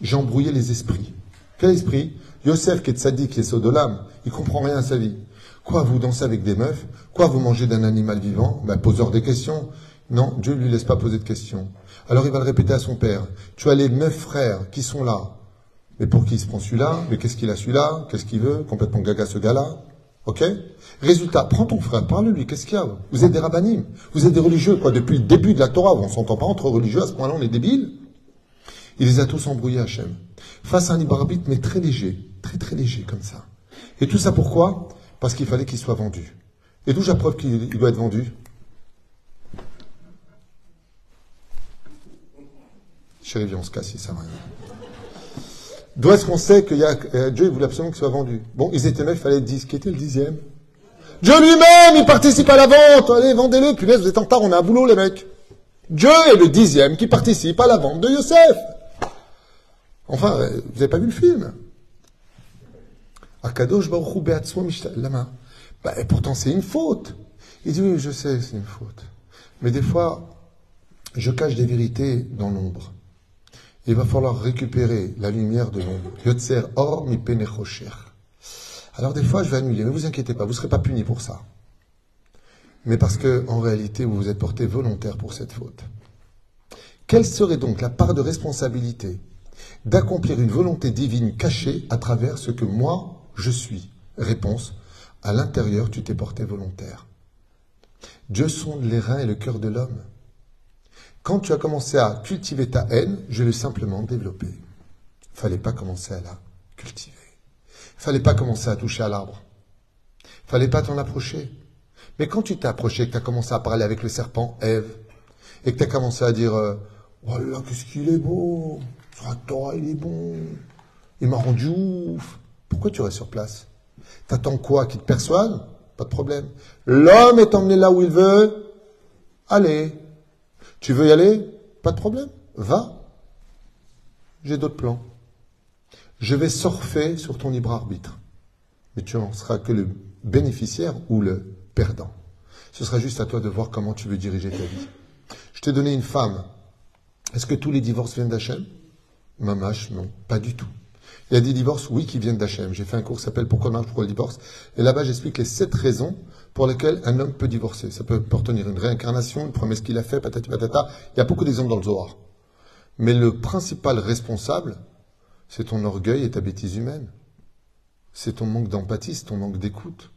J'ai embrouillé les esprits. Quel esprit? Yosef, qui est tzaddik, qui est sodolam, il comprend rien à sa vie. Quoi, vous dansez avec des meufs? Quoi, vous mangez d'un animal vivant? Ben, poseur des questions. Non, Dieu ne lui laisse pas poser de questions. Alors il va le répéter à son père. Tu as les neuf frères qui sont là. Mais pour qui il se prend celui-là? Mais qu'est-ce qu'il a celui-là? Qu'est-ce qu'il veut? Complètement gaga ce gars-là. Ok Résultat, prends ton frère, parle-lui, qu'est-ce qu'il y a Vous êtes des rabbinim, vous êtes des religieux, quoi, depuis le début de la Torah, on s'entend pas entre religieux, à ce point-là, on est débiles. Il les a tous embrouillés, Hachem. Face à un libre arbitre, mais très léger, très très léger, comme ça. Et tout ça pourquoi? Parce qu'il fallait qu'il soit vendu. Et d'où j'approuve qu'il il doit être vendu? Chérie, on se casse, ça va rien. D'où est-ce qu'on sait que euh, Dieu il voulait absolument qu'il soit vendu? Bon, ils étaient neuf, il fallait 10. Qui était le dixième? Dieu lui-même, il participe à la vente. Allez, vendez-le. Punaise, vous êtes en retard, on a un boulot, les mecs. Dieu est le dixième qui participe à la vente de Yosef. Enfin, euh, vous n'avez pas vu le film? Akadosh Baruch Hu Be'atzmo Mishta- Lama. Bah, et pourtant, c'est une faute. Il dit, oui, je sais, c'est une faute. Mais des fois, je cache des vérités dans l'ombre. Il va falloir récupérer la lumière de l'ombre. Or mi. Alors des fois, je vais annuler, mais vous inquiétez pas, vous ne serez pas puni pour ça. Mais parce que, en réalité, vous vous êtes porté volontaire pour cette faute. Quelle serait donc la part de responsabilité d'accomplir une volonté divine cachée à travers ce que moi, je suis? Réponse, à l'intérieur, tu t'es porté volontaire. Dieu sonde les reins et le cœur de l'homme. Quand tu as commencé à cultiver ta haine, je l'ai simplement développée. Fallait pas commencer à la cultiver. Fallait pas commencer à toucher à l'arbre. Fallait pas t'en approcher. Mais quand tu t'es approché, que tu as commencé à parler avec le serpent, Ève, et que tu as commencé à dire euh, Oh là qu'est-ce qu'il est beau Torah, il est bon. Il m'a rendu ouf. Pourquoi tu restes sur place? T'attends quoi? Qu'il te persuade? Pas de problème. L'homme est emmené là où il veut. Allez. Tu veux y aller? Pas de problème. Va. j'ai d'autres plans. Je vais surfer sur ton libre arbitre. Mais tu en seras que le bénéficiaire ou le perdant. Ce sera juste à toi de voir comment tu veux diriger ta vie. Je t'ai donné une femme. Est-ce que tous les divorces viennent d'Hachem? Mamache, non, pas du tout. Il y a des divorces, oui, qui viennent d'Hachem. J'ai fait un cours qui s'appelle Pourquoi marche, pourquoi le divorce? Et là-bas, j'explique les sept raisons pour lesquelles un homme peut divorcer. Ça peut appartenir une réincarnation, une promesse qu'il a faite, patati patata. Il y a beaucoup d'exemples dans le Zohar. Mais le principal responsable, c'est ton orgueil et ta bêtise humaine. C'est ton manque d'empathie, c'est ton manque d'écoute.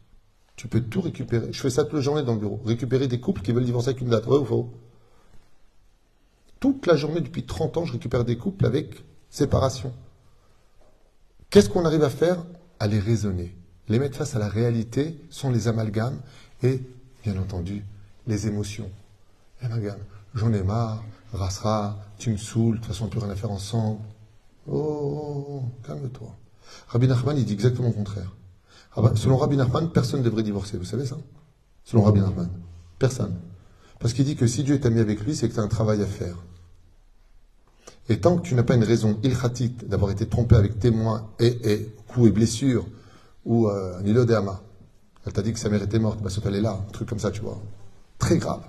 Tu peux tout récupérer. Je fais ça toute la journée dans le bureau. Récupérer des couples qui veulent divorcer avec une date. Ou faux Toute la journée, depuis 30 ans, je récupère des couples avec séparation. Qu'est-ce qu'on arrive à faire? À les raisonner. Les mettre face à la réalité sont les amalgames et, bien entendu, les émotions. J'en ai marre, rasera, tu me saoules, de toute façon on peut rien faire ensemble. Oh, oh, oh, calme-toi. Rabbi Nachman, il dit exactement le contraire. Selon Rabbi Nachman, personne ne devrait divorcer, vous savez ça? Selon Rabbi Nachman. Personne. Parce qu'il dit que si Dieu est ami avec lui, c'est que tu as un travail à faire. Et tant que tu n'as pas une raison ilkhatique d'avoir été trompé avec témoins et coups et blessures, ou euh, elle t'a dit que sa mère était morte, bah, sauf elle est là, un truc comme ça, tu vois. Très grave.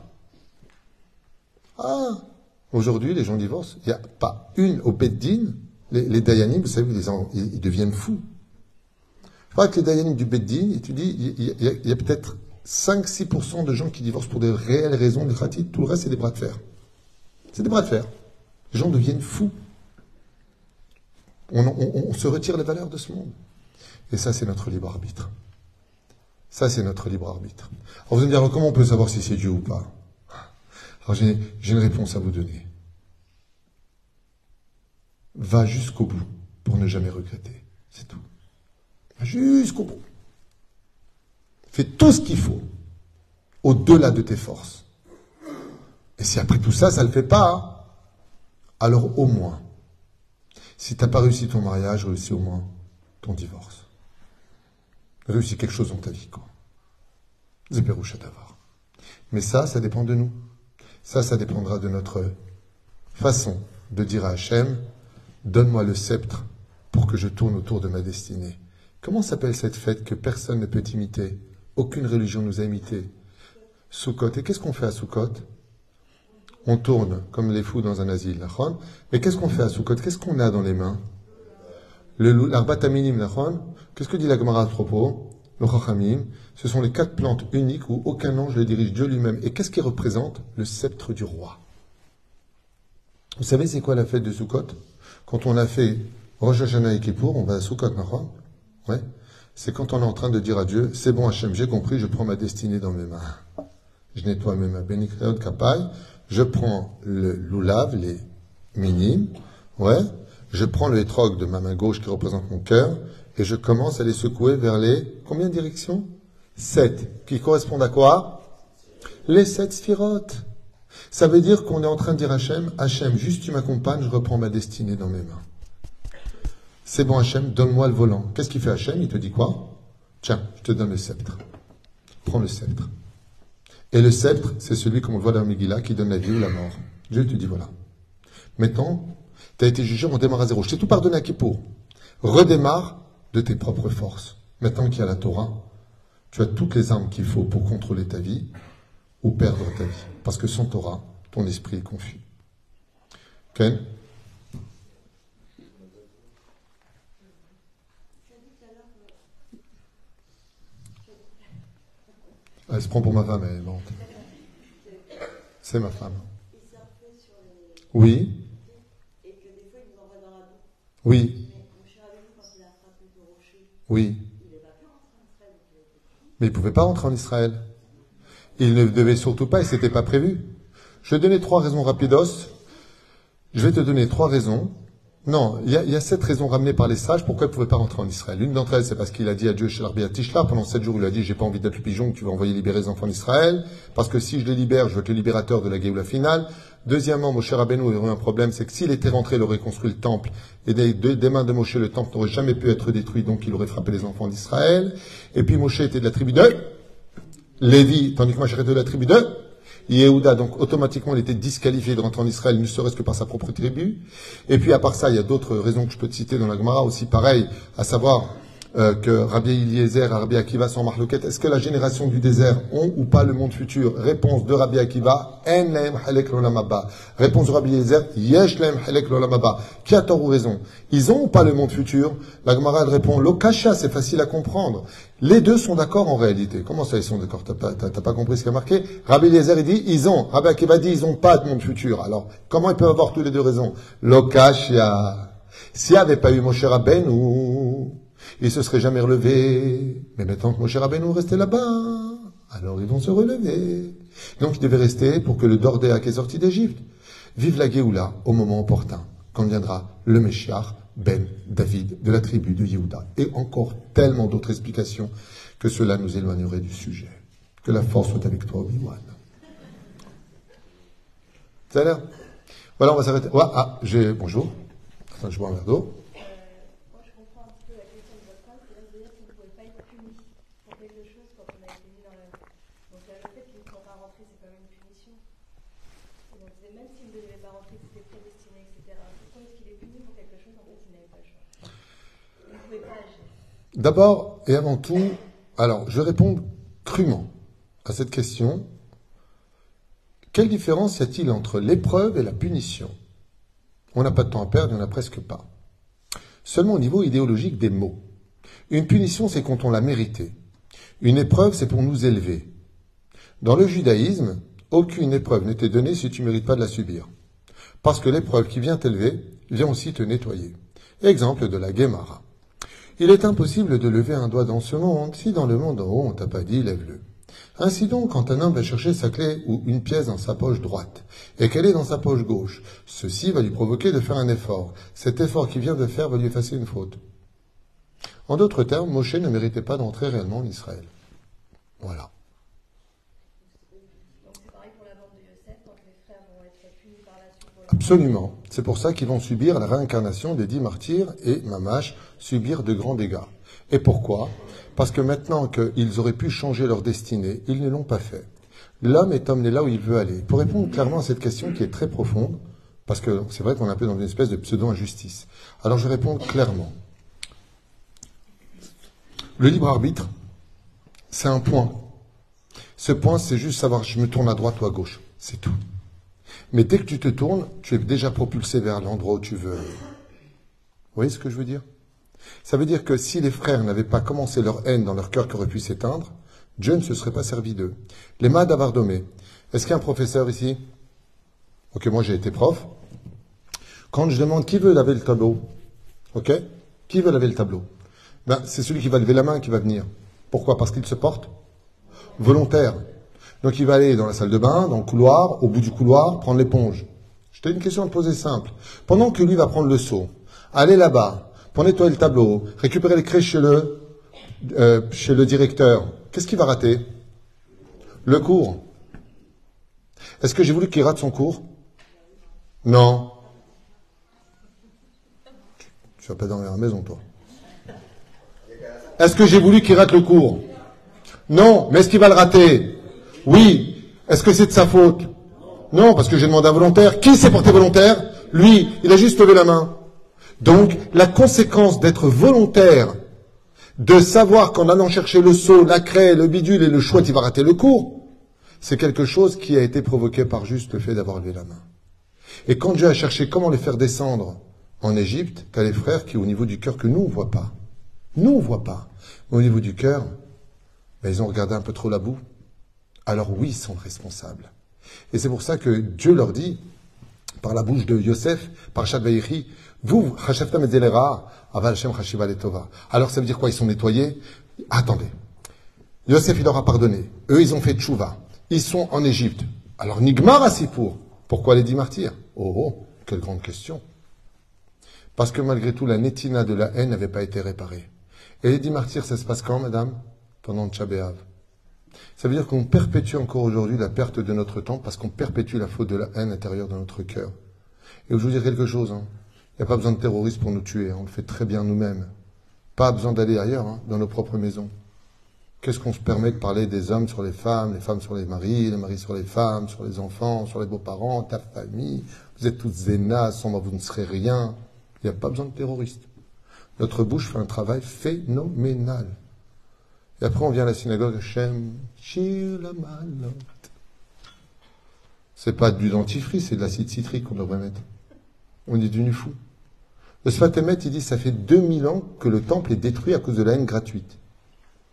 Ah Aujourd'hui, les gens divorcent. Il n'y a pas une au Beddin. Les, Dayanim, vous savez, ils, ils deviennent fous. Je crois que les Dayanim du Beddin, tu dis, il y, a- peut-être 5-6% de gens qui divorcent pour de réelles raisons gratitude. Tout le reste, c'est des bras de fer. C'est des bras de fer. Les gens deviennent fous. On se retire les valeurs de ce monde. Et ça, c'est notre libre arbitre. Ça, c'est notre libre arbitre. Alors vous allez me dire, comment on peut savoir si c'est Dieu ou pas? Alors j'ai une réponse à vous donner. Va jusqu'au bout pour ne jamais regretter. C'est tout. Va jusqu'au bout. Fais tout ce qu'il faut au-delà de tes forces. Et si après tout ça, ça ne le fait pas, alors au moins, si tu n'as pas réussi ton mariage, réussis au moins ton divorce. Réussis quelque chose dans ta vie, quoi. Mais ça, ça dépend de nous. Ça, ça dépendra de notre façon de dire à Hachem, donne-moi le sceptre pour que je tourne autour de ma destinée. Comment s'appelle cette fête que personne ne peut imiter Aucune religion nous a imité. Sukkot. Et qu'est-ce qu'on fait à Sukkot On tourne comme les fous dans un asile, nachon. Mais qu'est-ce qu'on fait à Sukkot Qu'est-ce qu'on a dans les mains? Le l'arbat aminim, nachon. Qu'est-ce que dit la Gemara à propos? Le chachamim. Ce sont les quatre plantes uniques où aucun ange ne dirige Dieu lui-même. Et qu'est-ce qui représente? Le sceptre du roi. Vous savez c'est quoi la fête de Sukkot? Quand on a fait Rosh Hashanah et Kippour, on va à Sukkot, nachon Ouais. C'est quand on est en train de dire à Dieu, c'est bon Hachem, j'ai compris, je prends ma destinée dans mes mains. Je nettoie mes mains. Je prends le loulav, les minimes, ouais. Je prends le hétrog de ma main gauche qui représente mon cœur, et je commence à les secouer vers les, combien de directions? Sept. Qui correspondent à quoi? Les sept sphirotes. Ça veut dire qu'on est en train de dire à Hachem, Hachem, juste tu m'accompagnes, je reprends ma destinée dans mes mains. C'est bon Hachem, donne-moi le volant. Qu'est-ce qu'il fait Hachem? Il te dit quoi? Tiens, je te donne le sceptre. Prends le sceptre. Et le sceptre, c'est celui, comme on le voit dans Megillah, qui donne la vie ou la mort. Dieu te dit voilà. Maintenant, tu as été jugé, on démarre à zéro. Je t'ai tout pardonné à Kippour. Redémarre de tes propres forces. Maintenant qu'il y a la Torah, tu as toutes les armes qu'il faut pour contrôler ta vie ou perdre ta vie. Parce que sans Torah, ton esprit est confus. Ken Elle se prend pour ma femme, elle est lente. C'est ma femme. Oui. Oui. Oui. Mais il ne pouvait pas rentrer en Israël. Il ne devait surtout pas et ce n'était pas prévu. Je vais donner trois raisons rapidos. Je vais te donner trois raisons. Non, il y, a, sept raisons ramenées par les sages pourquoi il ne pouvait pas rentrer en Israël. L'une d'entre elles, c'est parce qu'il a dit à Dieu chez l'Arbi Tishla, pendant sept jours, il a dit, j'ai pas envie d'être le pigeon tu vas envoyer libérer les enfants d'Israël, parce que si je les libère, je veux être le libérateur de la Géoula finale. Deuxièmement, Moshe Rabbeinu aurait eu un problème, c'est que s'il était rentré, il aurait construit le temple, et des, des- mains de Moshe, le temple n'aurait jamais pu être détruit, donc il aurait frappé les enfants d'Israël. Et puis Moshe était de la tribu de Lévi, tandis que moi j'étais de la tribu de Yehuda, donc automatiquement, il était disqualifié de rentrer en Israël, ne serait-ce que par sa propre tribu. Et puis, à part ça, il y a d'autres raisons que je peux te citer dans la Gemara aussi, pareil, à savoir euh, que Rabbi Eliezer Rabbi Akiva sont marloquettes. Est-ce que la génération du désert ont ou pas le monde futur? Réponse de Rabbi Akiva, En laem halek l'olam haba. Réponse de Rabbi Eliezer, Yesh laem halek l'olam haba. Qui a tort ou raison? Ils ont ou pas le monde futur? La Gemara répond, Lokasha, c'est facile à comprendre. Les deux sont d'accord en réalité. Comment ça, ils sont d'accord? T'as pas, compris ce qu'il y a marqué? Rabbi Eliezer, il dit, ils ont. Rabbi Akiva dit, ils ont pas de monde futur. Alors, comment ils peuvent avoir tous les deux raison Lokasha. S'il n'y avait pas eu Moshe Rabbeinu, il se serait jamais relevé. Mais maintenant que Moshe Rabbeinu restait là-bas, alors ils vont se relever. Donc ils devaient rester pour que le Dordéa qui est sorti d'Égypte vive la Géoula au moment opportun, quand viendra le Meshiach Ben David de la tribu de Yehuda. Et encore tellement d'autres explications que cela nous éloignerait du sujet. Que la force soit avec toi, Obi-Wan. Ça a l'air Voilà, on va s'arrêter. Ah, j'ai... Bonjour. Attends, je bois un verre d'eau. Moi, je comprends un petit peu la question de votre femme, c'est-à-dire de dire qu'on ne pouvait pas être puni pour quelque chose quand on a été mis dans la... Donc là, le fait qu'il ne soit pas rentré, c'est quand même une punition. Et donc, c'est- même s'il ne devait pas rentrer, que c'était prédestiné, etc. Pourquoi est-ce qu'il est puni pour quelque chose en fait il n'avait pas le choix Il ne pouvait pas agir. D'abord et avant tout, alors je vais répondre crûment à cette question. Quelle différence y a-t-il entre l'épreuve et la punition? On n'a pas de temps à perdre, il n'y en a presque pas. Seulement au niveau idéologique des mots. Une punition, c'est quand on l'a mérité. Une épreuve, c'est pour nous élever. Dans le judaïsme, aucune épreuve ne t'est donnée si tu ne mérites pas de la subir. Parce que l'épreuve qui vient t'élever vient aussi te nettoyer. Exemple de la Guémara. Il est impossible de lever un doigt dans ce monde si dans le monde en haut on t'a pas dit lève-le. Ainsi donc, quand un homme va chercher sa clé ou une pièce dans sa poche droite et qu'elle est dans sa poche gauche, ceci va lui provoquer de faire un effort. Cet effort qu'il vient de faire va lui effacer une faute. En d'autres termes, Moshe ne méritait pas d'entrer réellement en Israël. Voilà. Donc, c'est pareil pour la bande de Yosef, quand les frères vont être punis par la suite pour la Absolument. C'est pour ça qu'ils vont subir la réincarnation des dix martyrs et Mamash subir de grands dégâts. Et pourquoi? Parce que maintenant qu'ils auraient pu changer leur destinée, ils ne l'ont pas fait. L'homme est emmené là où il veut aller. Pour répondre clairement à cette question qui est très profonde, parce que c'est vrai qu'on est un peu dans une espèce de pseudo-injustice. Alors je réponds clairement. Le libre arbitre, c'est un point. Ce point, c'est juste savoir je me tourne à droite ou à gauche. C'est tout. Mais dès que tu te tournes, tu es déjà propulsé vers l'endroit où tu veux. Vous voyez ce que je veux dire? Ça veut dire que si les frères n'avaient pas commencé leur haine dans leur cœur qui aurait pu s'éteindre, Dieu ne se serait pas servi d'eux. Les Mad Avardomé. Est-ce qu'il y a un professeur ici? Ok, moi j'ai été prof. Quand je demande qui veut laver le tableau, ok? Qui veut laver le tableau? Ben, C'est celui qui va lever la main qui va venir. Pourquoi? Parce qu'il se porte volontaire. Donc il va aller dans la salle de bain, dans le couloir, au bout du couloir, prendre l'éponge. Je t'ai une question à te poser simple. Pendant que lui va prendre le seau, aller là-bas, pour nettoyer le tableau, récupérer les craies chez le, euh, chez le directeur, qu'est-ce qu'il va rater? Le cours. Est-ce que j'ai voulu qu'il rate son cours? Non. Tu vas pas dormir à la maison, toi. Est-ce que j'ai voulu qu'il rate le cours? Non. Mais est-ce qu'il va le rater? Oui. Est-ce que c'est de sa faute? Non, parce que j'ai demandé un volontaire. Qui s'est porté volontaire? Lui. Il a juste levé la main. Donc, la conséquence d'être volontaire, de savoir qu'en allant chercher le seau, la craie, le bidule et le chouette, il va rater le cours, c'est quelque chose qui a été provoqué par juste le fait d'avoir levé la main. Et quand Dieu a cherché comment les faire descendre en Égypte, t'as les frères qui, au niveau du cœur, que nous, on voit pas. Nous, on voit pas. Mais au niveau du cœur, ben, ils ont regardé un peu trop la boue. Alors oui, ils sont responsables. Et c'est pour ça que Dieu leur dit, par la bouche de Yosef, par Shad vous, Chasheftam et Aval Hashem. Alors ça veut dire quoi? Ils sont nettoyés Attendez. Yosef, il leur a pardonné. Eux, ils ont fait tchouva. Ils sont en Égypte. Alors Nigmar Asipour. Pourquoi les dix martyrs Oh, oh, quelle grande question. Parce que malgré tout, la nétina de la haine n'avait pas été réparée. Et les dix martyrs, ça se passe quand, madame? Pendant Tchabéav. Ça veut dire qu'on perpétue encore aujourd'hui la perte de notre temps parce qu'on perpétue la faute de la haine intérieure dans notre cœur. Et je vous dire quelque chose, hein. il n'y a pas besoin de terroristes pour nous tuer, hein. on le fait très bien nous-mêmes. Pas besoin d'aller ailleurs, hein, dans nos propres maisons. Qu'est-ce qu'on se permet de parler des hommes sur les femmes, les femmes sur les maris, les maris sur les femmes, sur les enfants, sur les beaux-parents, ta famille? Vous êtes toutes zénas, sans moi vous ne serez rien. Il n'y a pas besoin de terroristes. Notre bouche fait un travail phénoménal. Et après, on vient à la synagogue, Hachem, Shir. C'est pas du dentifrice, c'est de l'acide citrique qu'on devrait mettre. On est devenu fou. Le Sfatemet, il dit, ça fait 2000 ans que le temple est détruit à cause de la haine gratuite.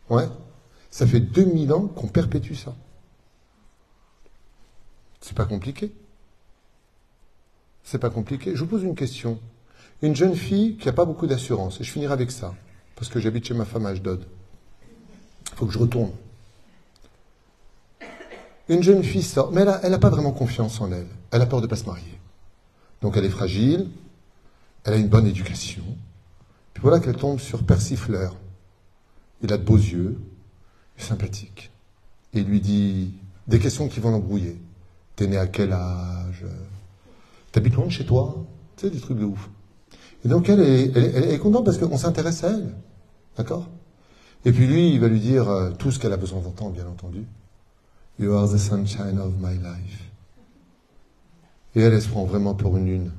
Ouais. Ça fait 2000 ans qu'on perpétue ça. C'est pas compliqué. C'est pas compliqué. Je vous pose une question. Une jeune fille qui n'a pas beaucoup d'assurance, et je finirai avec ça, parce que j'habite chez ma femme à Ashdod. Faut que je retourne. Une jeune fille sort, mais elle n'a pas vraiment confiance en elle. Elle a peur de ne pas se marier. Donc elle est fragile, elle a une bonne éducation. Puis voilà qu'elle tombe sur Persifleur. Il a de beaux yeux, il est sympathique. Et il lui dit des questions qui vont l'embrouiller. T'es né à quel âge? T'habites loin de chez toi? Tu sais, des trucs de ouf. Et donc elle est contente parce qu'on s'intéresse à elle. D'accord? Et puis lui, il va lui dire euh, tout ce qu'elle a besoin d'entendre, bien entendu. You are the sunshine of my life. Et elle, elle se prend vraiment pour une lune.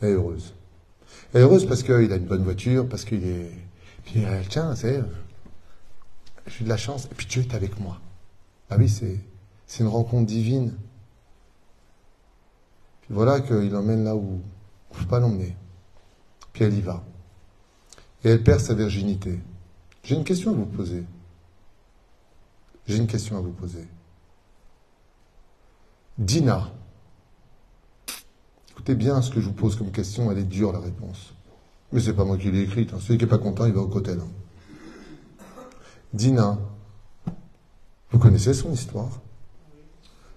Elle est heureuse. Elle est heureuse parce qu'il a une bonne voiture, parce qu'il est. Puis elle, tiens, c'est. J'ai de la chance. Et puis Dieu est avec moi. Ah oui, c'est, c'est une rencontre divine. Puis voilà qu'il l'emmène là où il ne faut pas l'emmener. Puis elle y va. Et elle perd sa virginité. J'ai une question à vous poser. J'ai une question à vous poser. Dina. Écoutez bien ce que je vous pose comme question, elle est dure la réponse. Mais c'est pas moi qui l'ai écrite. hein. Celui qui n'est pas content, il va au cotel. hein. Dina, vous connaissez son histoire?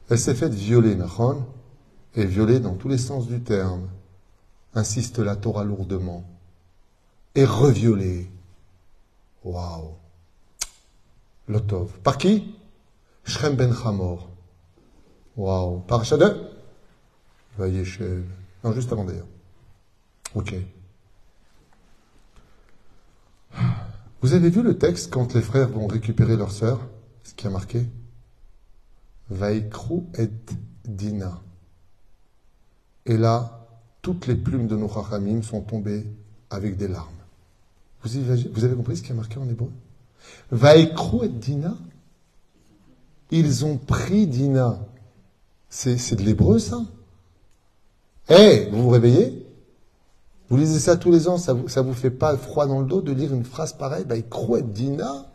Elle s'est faite violer, Nahon, et violer dans tous les sens du terme, insiste la Torah lourdement, et revioler. Waouh Lotov. Par qui? Shrem ben Hamor. Waouh. Par Shade Vayeshev. Non, juste avant d'ailleurs. Ok. Vous avez vu le texte quand les frères vont récupérer leur sœur? Ce qui a marqué? Vaikru et Dina. Et là, toutes les plumes de nos sont tombées avec des larmes. Vous, avez compris ce qui est marqué en hébreu? Vaikru et Dina Ils ont pris Dina. C'est de l'hébreu, ça? Eh, vous vous réveillez? Vous lisez ça tous les ans, ça vous, ça vous fait pas froid dans le dos de lire une phrase pareille Vaikru et Dina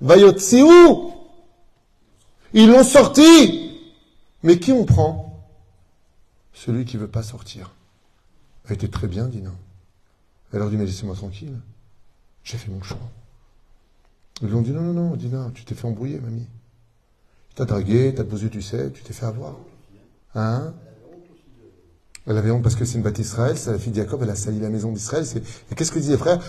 Vayotziu Ils l'ont sorti Mais qui on prend? Celui qui veut pas sortir. Elle était très bien, Dina. Elle leur dit, mais laissez-moi tranquille. J'ai fait mon choix. Ils lui ont dit, non, non, non, Dina, tu t'es fait embrouiller, mamie. T'as dragué, t'as posé, tu sais, tu t'es fait avoir. Hein? Elle avait honte parce que c'est une bâtisse Israël, c'est la fille de elle a sali la maison d'Israël. Et qu'est-ce que disent les frères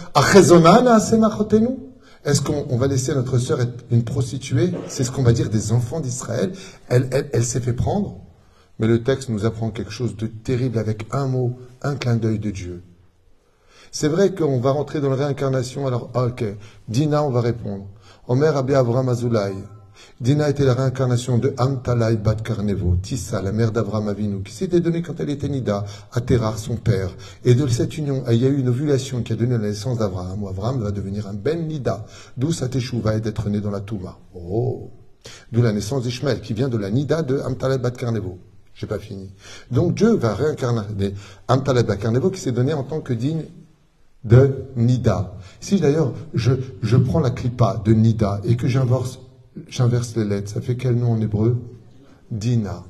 Est-ce qu'on on va laisser notre sœur être une prostituée? C'est ce qu'on va dire des enfants d'Israël. Elle, elle, elle s'est fait prendre. Mais le texte nous apprend quelque chose de terrible avec un mot, un clin d'œil de Dieu. C'est vrai qu'on va rentrer dans la réincarnation, alors, ah, ok, Dina, on va répondre. Omer Abé Avram Azoulay. Dina était la réincarnation de Amtalai Bat Karnevo, Tissa, la mère d'Avram Avinu, qui s'était donnée quand elle était Nida à Terah, son père. Et de cette union, il y a eu une ovulation qui a donné la naissance d'Abraham, où Abraham va devenir un Ben Nida, d'où sa teshuva est d'être né dans la Touma. Oh! D'où la naissance d'Ishmaël, qui vient de la Nida de Amtalai Bat Karnevo. J'ai pas fini. Donc Dieu va réincarner Amtalai Bat Karnevo qui s'est donné en tant que digne de Nida. Si d'ailleurs je, je prends la clipa de Nida et que j'inverse, j'inverse les lettres, ça fait quel nom en hébreu? Dina,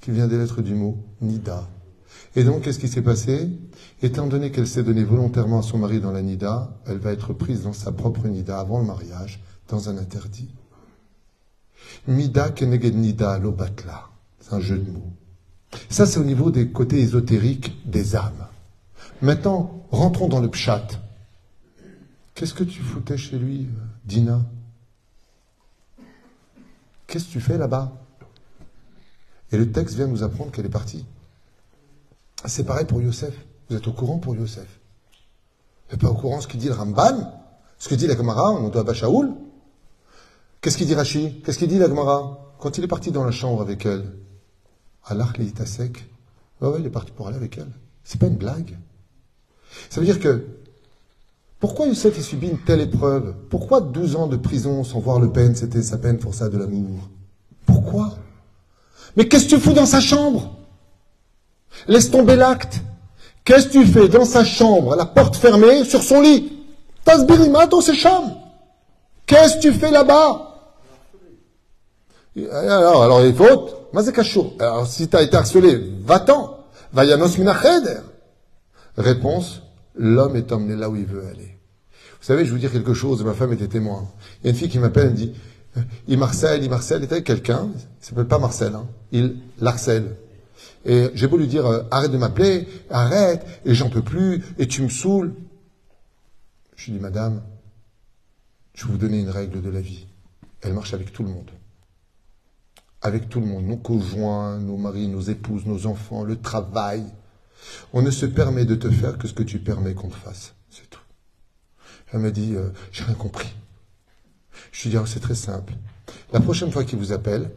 qui vient des lettres du mot Nida. Et donc, qu'est-ce qui s'est passé? Étant donné qu'elle s'est donnée volontairement à son mari dans la Nida, elle va être prise dans sa propre Nida avant le mariage, dans un interdit. Mida keneged Nida lobatla. C'est un jeu de mots. Ça, c'est au niveau des côtés ésotériques des âmes. Maintenant, rentrons dans le pchat. Qu'est-ce que tu foutais chez lui, euh, Dina? Qu'est-ce que tu fais là-bas? Et le texte vient nous apprendre qu'elle est partie. C'est pareil pour Yosef. Vous êtes au courant pour Yosef? Vous n'êtes pas au courant ce que dit le Ramban? Ce que dit la Gemara, on doit Shaoul? Qu'est-ce qu'il dit Rashi Qu'est-ce qu'il dit la Gemara? Quand il est parti dans la chambre avec elle, Allah sec. Ouais, ouais, il est parti pour aller avec elle. C'est pas une blague? Ça veut dire que pourquoi Youssef a subi une telle épreuve? Pourquoi 12 ans de prison sans voir le peine, c'était sa peine pour ça de l'amour? Pourquoi? Mais qu'est-ce que tu fous dans sa chambre? Laisse tomber l'acte. Qu'est-ce que tu fais dans sa chambre, la porte fermée, sur son lit? Tasbirima ses chambres. Qu'est-ce que tu fais là-bas? Alors, alors, il faut. Alors, si tu as été harcelé, va-t'en. Vayanos minacheder. Réponse, l'homme est emmené là où il veut aller. Vous savez, je vous dire quelque chose, ma femme était témoin. Il y a une fille qui m'appelle, elle me dit, euh, il Marcel, il Marcel, il était avec quelqu'un, il s'appelle pas Marcel, hein, il l'harcèle. Et j'ai beau lui dire, euh, arrête de m'appeler, arrête, et j'en peux plus, et tu me saoules. Je lui dis, madame, je vais vous donner une règle de la vie. Elle marche avec tout le monde. Avec tout le monde, nos conjoints, nos maris, nos épouses, nos enfants, le travail. On ne se permet de te faire que ce que tu permets qu'on te fasse. C'est tout. Elle me dit, euh, j'ai rien compris. Je lui dis, oh, c'est très simple. La prochaine fois qu'il vous appelle,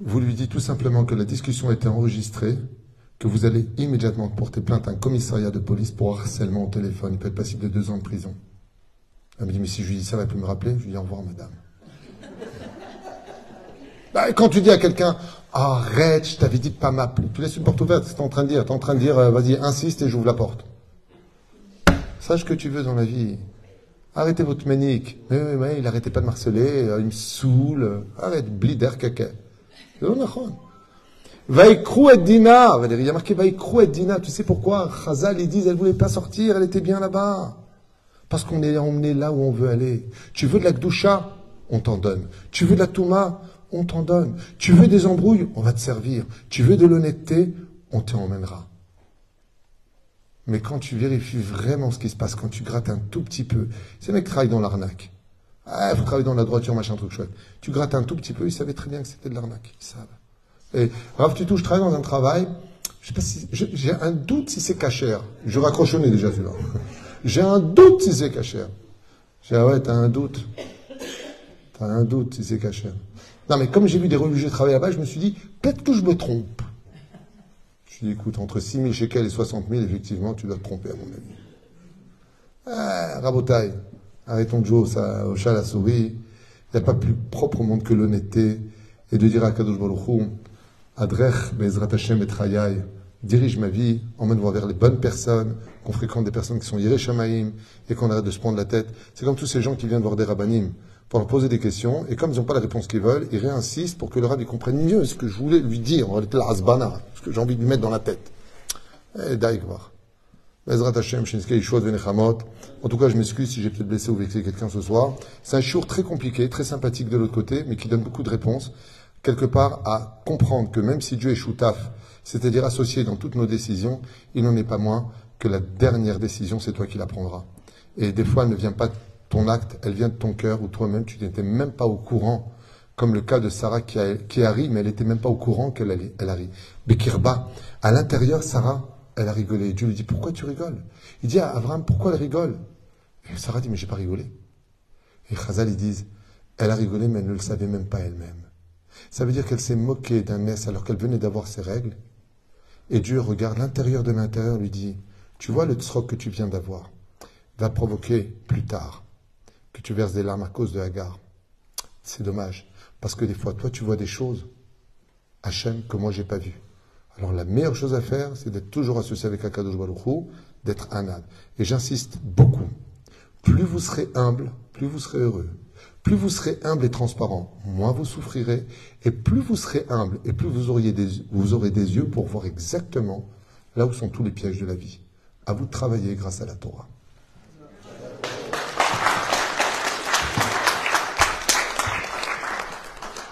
vous lui dites tout simplement que la discussion a été enregistrée, que vous allez immédiatement porter plainte à un commissariat de police pour harcèlement au téléphone. Il peut être passible de deux ans de prison. Elle me dit, mais si je lui dis ça, elle va plus me rappeler. Je lui dis, au revoir, madame. Bah, quand tu dis à quelqu'un, arrête, je t'avais dit de pas m'appeler, tu laisses une porte ouverte, c'est en train de dire, es en train de dire, euh, vas-y, insiste et j'ouvre la porte. Sache ce que tu veux dans la vie. Arrêtez votre ménique. Mais, mais, mais, il n'arrêtait pas de marceler, euh, il me saoule. Arrête, blider caca. Vaikrou et Dina. Il y a marqué Vaikrou et Dina. Tu sais pourquoi? Chazal, ils disent, elle voulait pas sortir, elle était bien là-bas. Parce qu'on est emmené là où on veut aller. Tu veux de la Gdoucha On t'en donne. Tu veux de la Touma? On t'en donne. Tu veux des embrouilles On va te servir. Tu veux de l'honnêteté On t'emmènera. Mais quand tu vérifies vraiment ce qui se passe, quand tu grattes un tout petit peu, ces mecs travaillent dans l'arnaque. Ah, vous travaillez dans la droiture, machin, truc chouette. Tu grattes un tout petit peu, ils savaient très bien que c'était de l'arnaque. Ils savent. Et Rav Tutou, je travaille dans un travail, j'ai un doute si c'est cachère. Je nez déjà celui-là. J'ai un doute si c'est cachère. J'ai ah ouais, t'as un doute. T'as un doute si c'est cachère. Non, mais comme j'ai vu des religieux travailler là-bas, je me suis dit, peut-être que je me trompe. Je dis, écoute, entre 6 000 shekels et 60 000, effectivement, tu dois te tromper, à mon avis. Ah, rabotaille. Arrêtons de jouer au chat à la souris. Il n'y a pas plus propre au monde que l'honnêteté. Et de dire à Kadosh Baruch Adrech Bezrat Hashem et dirige ma vie, emmène-moi vers les bonnes personnes, qu'on fréquente des personnes qui sont Shamaim et qu'on arrête de se prendre la tête. C'est comme tous ces gens qui viennent voir des rabbinim pour leur poser des questions, et comme ils n'ont pas la réponse qu'ils veulent, ils réinsistent pour que le rabbi comprenne mieux ce que je voulais lui dire, en réalité la hasbana, ce que j'ai envie de lui mettre dans la tête. Eh, voir. En tout cas, je m'excuse si j'ai peut-être blessé ou vexé quelqu'un ce soir. C'est un jour très compliqué, très sympathique de l'autre côté, mais qui donne beaucoup de réponses, quelque part à comprendre que même si Dieu est choutaf, c'est-à-dire associé dans toutes nos décisions, il n'en est pas moins que la dernière décision, c'est toi qui la prendras. Et des fois, elle ne vient pas ton acte, elle vient de ton cœur, ou toi-même, tu n'étais même pas au courant, comme le cas de Sarah qui, a, mais elle n'était même pas au courant qu'elle allait, elle à l'intérieur, Sarah, elle a rigolé. Dieu lui dit, pourquoi tu rigoles? Il dit à Abraham, pourquoi elle rigole? Et Sarah dit, mais j'ai pas rigolé. Et Chazal, ils disent, elle a rigolé, mais elle ne le savait même pas elle-même. Ça veut dire qu'elle s'est moquée d'un mess alors qu'elle venait d'avoir ses règles. Et Dieu regarde l'intérieur de l'intérieur, lui dit, tu vois le tsrok que tu viens d'avoir va provoquer plus tard que tu verses des larmes à cause de Hagar. C'est dommage, parce que des fois, toi, tu vois des choses, Hachem, que moi, j'ai pas vues. Alors la meilleure chose à faire, c'est d'être toujours associé avec Akadosh Baruch d'être âne. Et j'insiste beaucoup. Plus vous serez humble, plus vous serez heureux. Plus vous serez humble et transparent, moins vous souffrirez. Et plus vous serez humble et plus vous, vous aurez des yeux pour voir exactement là où sont tous les pièges de la vie. À vous de travailler grâce à la Torah.